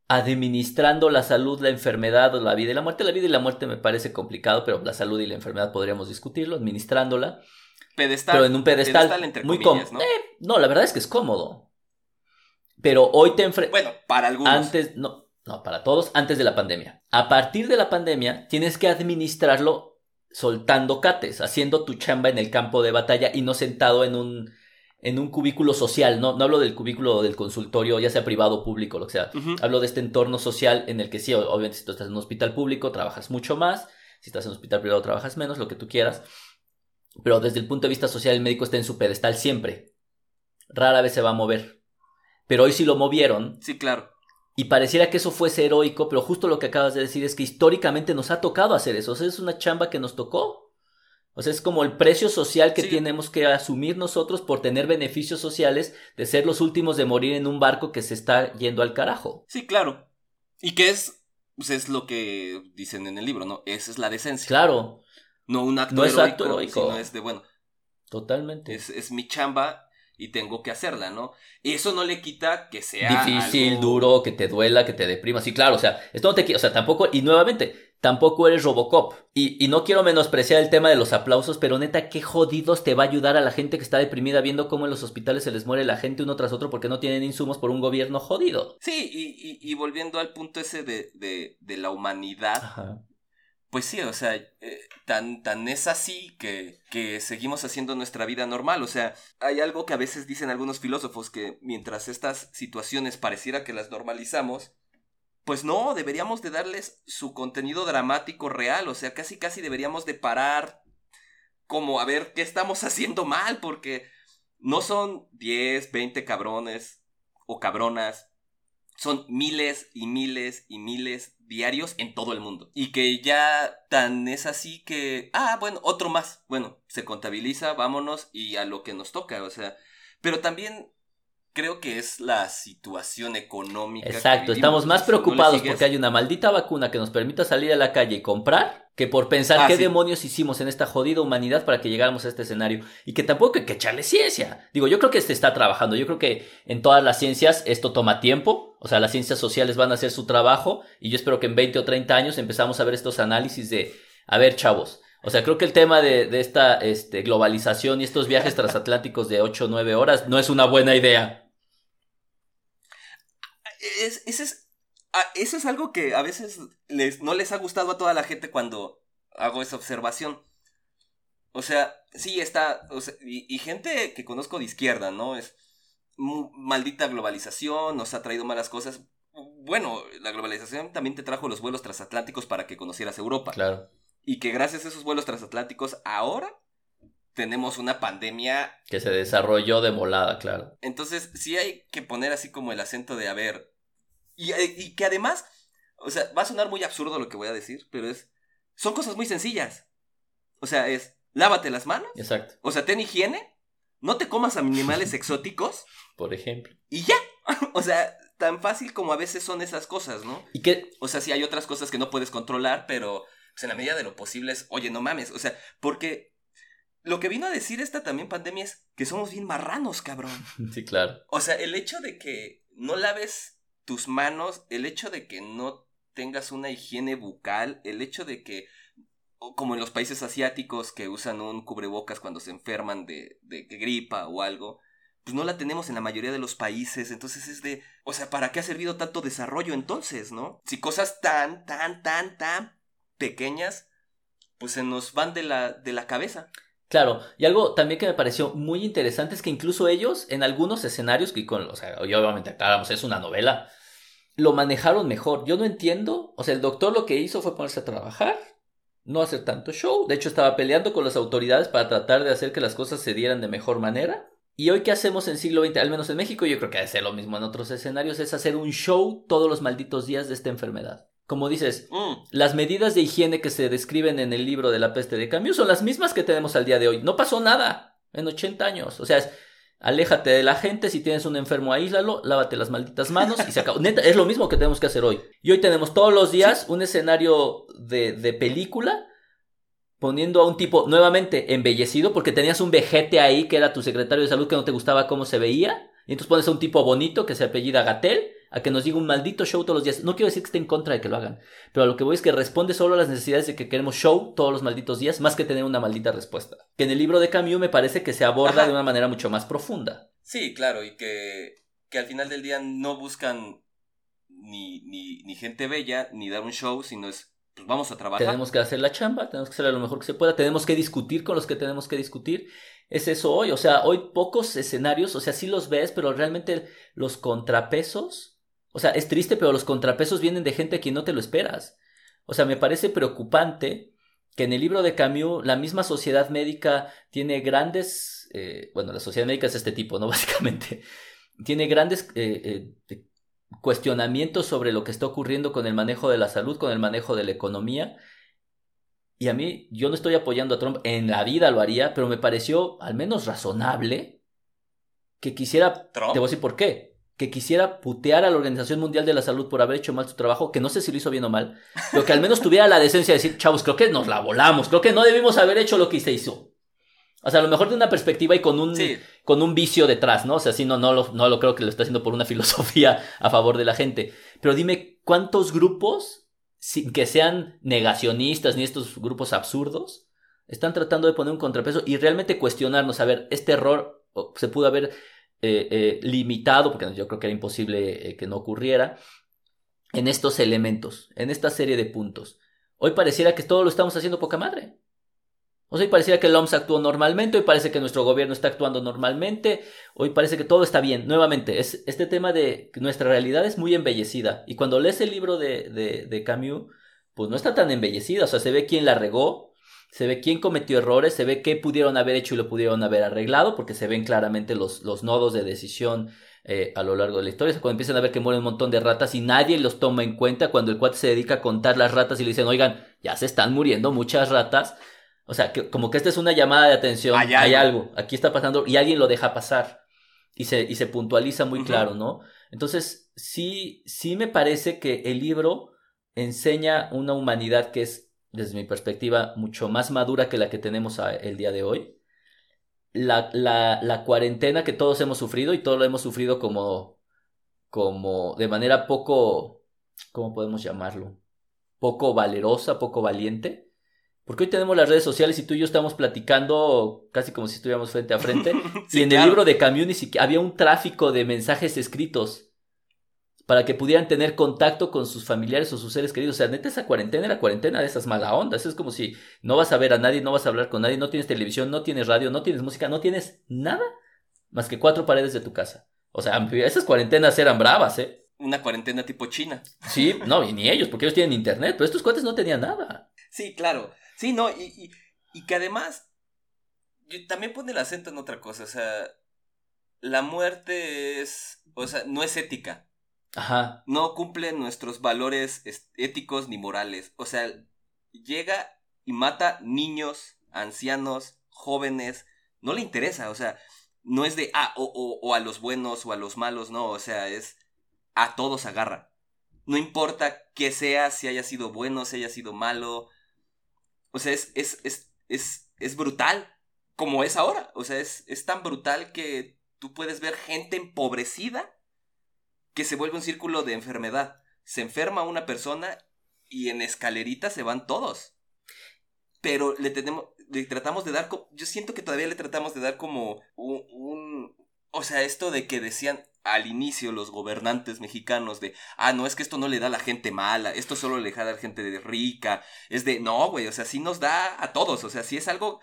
administrando la salud, la enfermedad o la vida y la muerte. La vida y la muerte me parece complicado, pero la salud y la enfermedad podríamos discutirlo, administrándola. Pedestal. Pero en un pedestal, muy cómodo. ¿no? Eh, no, la verdad es que es cómodo. Pero hoy te enfrentas... Bueno, para algunos. Antes, no, no, para todos, antes de la pandemia. A partir de la pandemia, tienes que administrarlo soltando cates, haciendo tu chamba en el campo de batalla y no sentado en un en un cubículo social, no, no hablo del cubículo del consultorio, ya sea privado o público, lo que sea. Hablo de este entorno social en el que sí, obviamente si tú estás en un hospital público trabajas mucho más, si estás en un hospital privado trabajas menos, lo que tú quieras. Pero desde el punto de vista social el médico está en su pedestal siempre. Rara vez se va a mover. Pero hoy sí lo movieron. Sí, claro. Y pareciera que eso fuese heroico, pero justo lo que acabas de decir es que históricamente nos ha tocado hacer eso. O sea, es una chamba que nos tocó. O sea, es como el precio social que tenemos que asumir nosotros por tener beneficios sociales de ser los últimos de morir en un barco que se está yendo al carajo. Sí, claro. Y que es, pues es lo que dicen en el libro, ¿no? Esa es la decencia. Claro. No un acto, heroico, acto heroico, sino es de, bueno. Totalmente. Es, es mi chamba y tengo que hacerla, ¿no? Y eso no le quita que sea difícil, duro, que te duela, que te deprima. Sí, claro, o sea, esto no te o sea, tampoco y nuevamente tampoco eres Robocop. Y, y, no quiero menospreciar el tema de los aplausos, pero neta, qué jodidos te va a ayudar a la gente que está deprimida viendo cómo en los hospitales se les muere la gente uno tras otro porque no tienen insumos por un gobierno jodido. Sí, y, y, volviendo al punto ese de, de, de la humanidad. Pues sí, o sea, eh, tan, tan es así que, que seguimos haciendo nuestra vida normal. O sea, hay algo que a veces dicen algunos filósofos que mientras estas situaciones pareciera que las normalizamos, pues no, deberíamos de darles su contenido dramático real, o sea, casi casi deberíamos de parar como a ver qué estamos haciendo mal, porque no son 10, 20 cabrones o cabronas, son miles y miles y miles diarios en todo el mundo. Y que ya tan es así que, ah, bueno, otro más, bueno, se contabiliza, vámonos y a lo que nos toca, o sea, pero también creo que es la situación económica. Exacto, estamos más preocupados porque hay una maldita vacuna que nos permita salir a la calle y comprar que por pensar ah, qué demonios hicimos en esta jodida humanidad para que llegáramos a este escenario. Y que tampoco hay que echarle ciencia. Digo, yo creo que se está trabajando, yo creo que en todas las ciencias esto toma tiempo, o sea, las ciencias sociales van a hacer su trabajo y yo espero que en 20 o 30 años empezamos a ver estos análisis de, a ver, chavos, o sea, creo que el tema de, de esta este, globalización y estos viajes transatlánticos de 8 o 9 horas no es una buena idea es, ese es, eso es algo que a veces les, no les ha gustado a toda la gente cuando hago esa observación. O sea, sí está, y, gente que conozco de izquierda, ¿no? Es maldita globalización, nos ha traído malas cosas. Bueno, la globalización también te trajo los vuelos transatlánticos para que conocieras Europa. Claro. Y que gracias a esos vuelos transatlánticos ahora tenemos una pandemia que se desarrolló de volada, claro. Entonces, sí hay que poner así como el acento de, a ver, eh, y, que además, o sea, va a sonar muy absurdo lo que voy a decir, pero es, son cosas muy sencillas. O sea, es, lávate las manos. Exacto. O sea, ten higiene, no te comas animales exóticos. Por ejemplo. Y ya. o sea, tan fácil como a veces son esas cosas, ¿no? Y que... O sea, sí hay otras cosas que no puedes controlar, pero pues, en la medida de lo posible es, oye, no mames. O sea, porque lo que vino a decir esta también pandemia es que somos bien marranos, cabrón. Sí, claro. O sea, el hecho de que no laves tus manos, el hecho de que no tengas una higiene bucal, el hecho de que, como en los países asiáticos que usan un cubrebocas cuando se enferman de, de gripa o algo, pues no la tenemos en la mayoría de los países, entonces es de, o sea, ¿para qué ha servido tanto desarrollo entonces, no? Si cosas tan, tan, tan, tan pequeñas, pues se nos van de la, de la cabeza. Claro, y algo también que me pareció muy interesante es que incluso ellos, en algunos escenarios, que con, o sea, obviamente aclaramos, es una novela, lo manejaron mejor. Yo no entiendo, o sea, el doctor lo que hizo fue ponerse a trabajar, no hacer tanto show, de hecho estaba peleando con las autoridades para tratar de hacer que las cosas se dieran de mejor manera. Y hoy, ¿qué hacemos en siglo XX? Al menos en México, yo creo que hacer lo mismo en otros escenarios, es hacer un show todos los malditos días de esta enfermedad. Como dices, mm. las medidas de higiene que se describen en el libro de la peste de Camus son las mismas que tenemos al día de hoy. No pasó nada en 80 años. O sea, es, aléjate de la gente, si tienes un enfermo, aíslalo, lávate las malditas manos y se acabó. Neta, es lo mismo que tenemos que hacer hoy. Y hoy tenemos todos los días un escenario de, de película poniendo a un tipo nuevamente embellecido porque tenías un vejete ahí que era tu secretario de salud que no te gustaba cómo se veía. Y entonces pones a un tipo bonito que se apellida Gatel a que nos diga un maldito show todos los días. No quiero decir que esté en contra de que lo hagan, pero a lo que voy es que responde solo a las necesidades de que queremos show todos los malditos días, más que tener una maldita respuesta. Que en el libro de Camus me parece que se aborda de una manera mucho más profunda. Sí, claro, y que, que al final del día no buscan ni, ni, ni gente bella, ni dar un show, sino es pues vamos a trabajar. Tenemos que hacer la chamba, tenemos que hacer lo mejor que se pueda, tenemos que discutir con los que tenemos que discutir. Es eso hoy, o sea, hoy pocos escenarios, o sea, sí los ves, pero realmente los contrapesos, o sea, es triste, pero los contrapesos vienen de gente a quien no te lo esperas. O sea, me parece preocupante que en el libro de Camus la misma sociedad médica tiene grandes, eh, bueno, la sociedad médica es este tipo, ¿no? Básicamente, tiene grandes eh, eh, cuestionamientos sobre lo que está ocurriendo con el manejo de la salud, con el manejo de la economía. Y a mí, yo no estoy apoyando a Trump, en la vida lo haría, pero me pareció al menos razonable que quisiera, te voy a decir por qué, que quisiera putear a la Organización Mundial de la Salud por haber hecho mal su trabajo, que no sé si lo hizo bien o mal, pero que al menos tuviera la decencia de decir, chavos, creo que nos la volamos, creo que no debimos haber hecho lo que se hizo. O sea, a lo mejor de una perspectiva y con un, con un vicio detrás, ¿no? O sea, sí, no, no, lo, no lo creo que lo está haciendo por una filosofía a favor de la gente. Pero dime, ¿cuántos grupos, sin que sean negacionistas ni estos grupos absurdos, están tratando de poner un contrapeso y realmente cuestionarnos, a ver, este error se pudo haber eh, eh, limitado, porque yo creo que era imposible eh, que no ocurriera, en estos elementos, en esta serie de puntos. Hoy pareciera que todo lo estamos haciendo poca madre. O hoy pareciera que el OMS actuó normalmente, hoy parece que nuestro gobierno está actuando normalmente, hoy parece que todo está bien. Nuevamente, es este tema de nuestra realidad es muy embellecida. Y cuando lees el libro de, de, Camus, pues no está tan embellecida. O sea, se ve quién la regó, se ve quién cometió errores, se ve qué pudieron haber hecho y lo pudieron haber arreglado, porque se ven claramente los, los nodos de decisión eh, a lo largo de la historia. cuando empiezan a ver que mueren un montón de ratas y nadie los toma en cuenta, cuando el cuate se dedica a contar las ratas y le dicen, oigan, ya se están muriendo muchas ratas o sea, que, como que esta es una llamada de atención. Hay, algo. aquí está pasando y alguien lo deja pasar. Y se, y se puntualiza muy claro, ¿no? Entonces, sí, sí me parece que el libro enseña una humanidad que es, desde mi perspectiva, mucho más madura que la que tenemos el día de hoy. La, la, la cuarentena que todos hemos sufrido y todos lo hemos sufrido como, como de manera poco, ¿cómo podemos llamarlo? Poco valerosa, poco valiente porque hoy tenemos las redes sociales y tú y yo estamos platicando casi como si estuviéramos frente a frente. y en el libro de siquiera había un tráfico de mensajes escritos para que pudieran tener contacto con sus familiares o sus seres queridos. O sea, neta, esa cuarentena era cuarentena de esas mala ondas. Es como si no vas a ver a nadie, no vas a hablar con nadie, no tienes televisión, no tienes radio, no tienes música, no tienes nada más que cuatro paredes de tu casa. O sea, esas cuarentenas eran bravas, ¿eh? Una cuarentena tipo China. Sí, no, y ni ellos, porque ellos tienen internet, pero estos cuates no tenían nada. Sí, claro. Sí, no, y, y, que además también pone el acento en otra cosa, o sea, la muerte es, o sea, no es ética. Ajá. No cumple nuestros valores éticos ni morales. O sea, llega y mata niños, ancianos, jóvenes. No le interesa, o sea, no es de, ah, o, o, o a los buenos o a los malos, no, o sea, es a todos agarra. No importa que sea, si haya sido bueno, si haya sido malo, o sea, es, es, es, es, es brutal como es ahora. O sea, es, es tan brutal que tú puedes ver gente empobrecida que se vuelve un círculo de enfermedad. Se enferma una persona y en escalerita se van todos. Pero le tenemos, le tratamos de dar, yo siento que todavía le tratamos de dar como un, o sea, esto de que decían al inicio los gobernantes mexicanos de, ah, no, es que esto no le da a la gente mala, esto solo le da a la gente rica, es de, no, güey, o sea, sí nos da a todos, o sea, sí es algo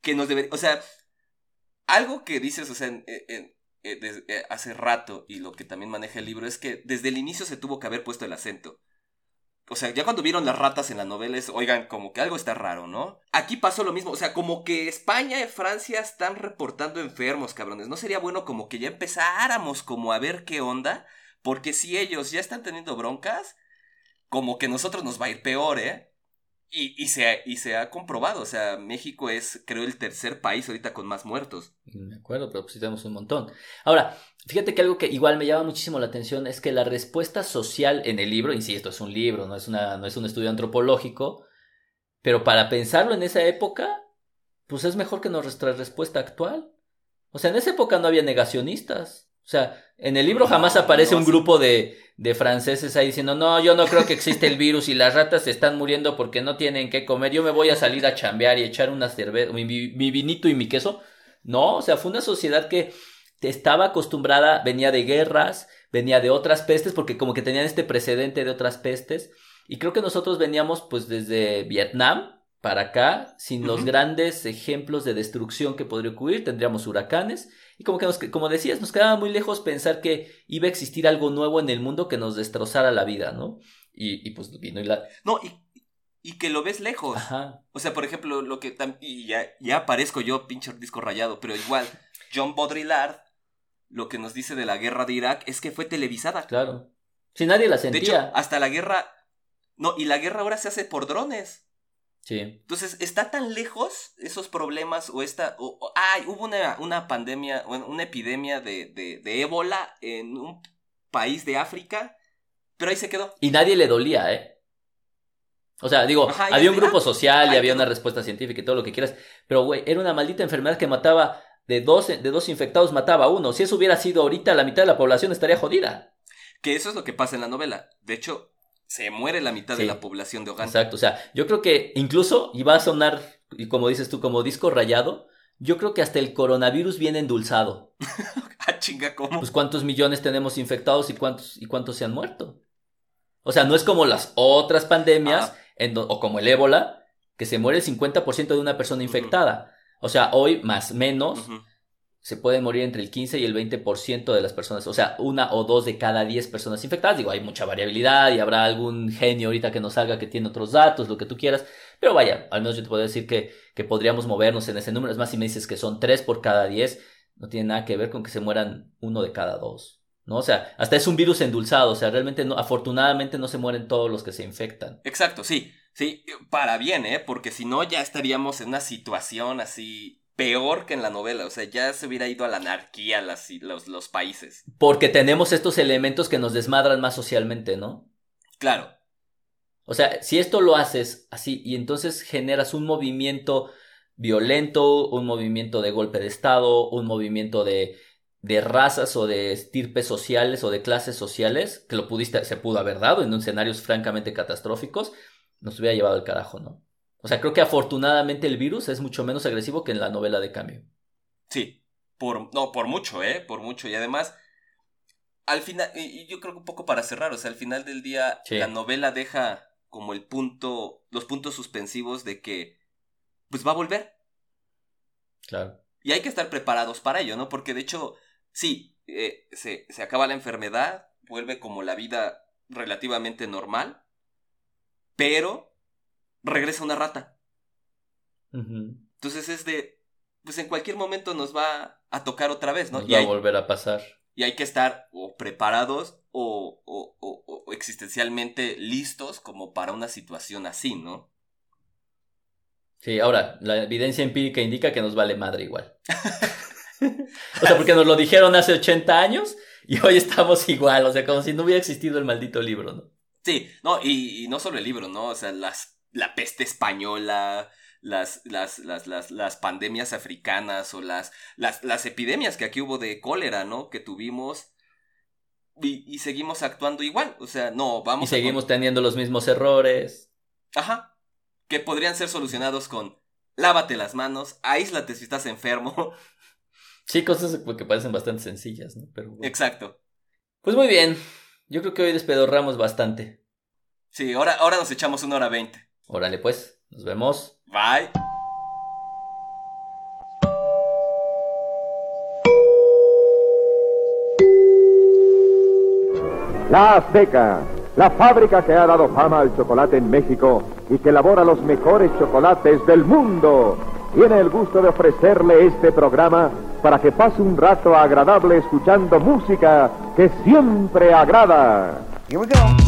que nos debería, o sea, algo que dices, o sea, en, eh, hace rato y lo que también maneja el libro es que desde el inicio se tuvo que haber puesto el acento. O sea, ya cuando vieron las ratas en la novela es, oigan, como que algo está raro, ¿no? Aquí pasó lo mismo, o sea, como que España y Francia están reportando enfermos, cabrones. ¿No sería bueno como que ya empezáramos como a ver qué onda? Porque si ellos ya están teniendo broncas, como que nosotros nos va a ir peor, ¿eh? Y, y, se, y se ha comprobado, o sea, México es, creo, el tercer país ahorita con más muertos. De acuerdo, pero pues tenemos un montón. Ahora, fíjate que algo que igual me llama muchísimo la atención es que la respuesta social en el libro, insisto, es un libro, no es, una, no es un estudio antropológico, pero para pensarlo en esa época, pues es mejor que nuestra respuesta actual. O sea, en esa época no había negacionistas. O sea, en el libro jamás aparece un grupo de, de, franceses ahí diciendo, no, yo no creo que existe el virus y las ratas se están muriendo porque no tienen que comer, yo me voy a salir a chambear y echar una cerveza, mi, mi vinito y mi queso. No, o sea, fue una sociedad que estaba acostumbrada, venía de guerras, venía de otras pestes, porque como que tenían este precedente de otras pestes. Y creo que nosotros veníamos pues desde Vietnam, para acá, sin los grandes ejemplos de destrucción que podría ocurrir, tendríamos huracanes, y como que nos, como decías, nos quedaba muy lejos pensar que iba a existir algo nuevo en el mundo que nos destrozara la vida, ¿no? Y, pues vino y la... No, y, y que lo ves lejos. Ajá. O sea, por ejemplo, lo que... Y ya, ya aparezco yo, pinche disco rayado, pero igual, John Baudrillard, lo que nos dice de la guerra de Irak es que fue televisada. Claro. Si nadie la sentía. De hecho, hasta la guerra... No, y la guerra ahora se hace por drones. Sí. Entonces, ¿está tan lejos esos problemas o esta... O, ay, hubo una, una pandemia, una epidemia de, de, ébola en un país de África, pero ahí se quedó. Y nadie le dolía, ¿eh? O sea, digo, había un grupo social y había una respuesta científica y todo lo que quieras, pero, güey, era una maldita enfermedad que mataba de dos, de dos infectados, mataba a uno. Si eso hubiera sido ahorita, la mitad de la población estaría jodida. Que eso es lo que pasa en la novela. De hecho, se muere la mitad de la población de Uganda. Exacto, o sea, yo creo que incluso, y va a sonar, y como dices tú, como disco rayado, yo creo que hasta el coronavirus viene endulzado. ah, chinga, ¿cómo? Pues cuántos millones tenemos infectados y cuántos, y cuántos se han muerto. O sea, no es como las otras pandemias, o como el ébola, que se muere el 50% de una persona infectada. O sea, hoy más menos se pueden morir entre el 15 y el 20% de las personas, o sea, una o dos de cada 10 personas infectadas. Digo, hay mucha variabilidad y habrá algún genio ahorita que nos salga que tiene otros datos, lo que tú quieras. Pero vaya, al menos yo te puedo decir que, que podríamos movernos en ese número. Es más, si me dices que son 3 por cada 10, no tiene nada que ver con que se mueran uno de cada dos. ¿no? O sea, hasta es un virus endulzado, o sea, realmente no, afortunadamente no se mueren todos los que se infectan. Exacto, sí, sí, para bien, ¿eh? Porque si no ya estaríamos en una situación así peor que en la novela. O sea, ya se hubiera ido a la anarquía las, los, los países. Porque tenemos estos elementos que nos desmadran más socialmente, ¿no? Claro. O sea, si esto lo haces así y entonces generas un movimiento violento, un movimiento de golpe de Estado, un movimiento de, de razas o de estirpes sociales o de clases sociales, que lo pudiste, se pudo haber dado en escenarios francamente catastróficos, nos hubiera llevado el carajo, ¿no? O sea, creo que afortunadamente el virus es mucho menos agresivo que en la novela de cambio. Sí, por, no, por mucho, ¿eh? Por mucho. Y además, al final, y yo creo que un poco para cerrar, o sea, al final del día, la novela deja como el punto, los puntos suspensivos de que, pues va a volver. Claro. Y hay que estar preparados para ello, ¿no? Porque de hecho, sí, eh, se, se acaba la enfermedad, vuelve como la vida relativamente normal, pero regresa una rata. Entonces es de, pues en cualquier momento nos va a tocar otra vez, ¿no? y va a volver a pasar. Y hay que estar o preparados o, o, o, existencialmente listos como para una situación así, ¿no? Sí, ahora, la evidencia empírica indica que nos vale madre igual. o sea, porque nos lo dijeron hace 80 años y hoy estamos igual, o sea, como si no hubiera existido el maldito libro, ¿no? Sí, no, y, y no solo el libro, ¿no? O sea, las la peste española, las, las, las, las, las pandemias africanas o las, las, las epidemias que aquí hubo de cólera, ¿no? Que tuvimos. Y, y seguimos actuando igual. O sea, no, vamos. Y seguimos teniendo los mismos errores. Ajá. Que podrían ser solucionados con lávate las manos, aíslate si estás enfermo. Sí, cosas que parecen bastante sencillas, ¿no? Pero Exacto. Pues muy bien. Yo creo que hoy despedorramos bastante. Sí, ahora, ahora nos echamos una hora veinte. Órale, pues. Nos vemos. Bye. La Azteca, la fábrica que ha dado fama al chocolate en México y que elabora los mejores chocolates del mundo, tiene el gusto de ofrecerle este programa para que pase un rato agradable escuchando música que siempre agrada. Here we go.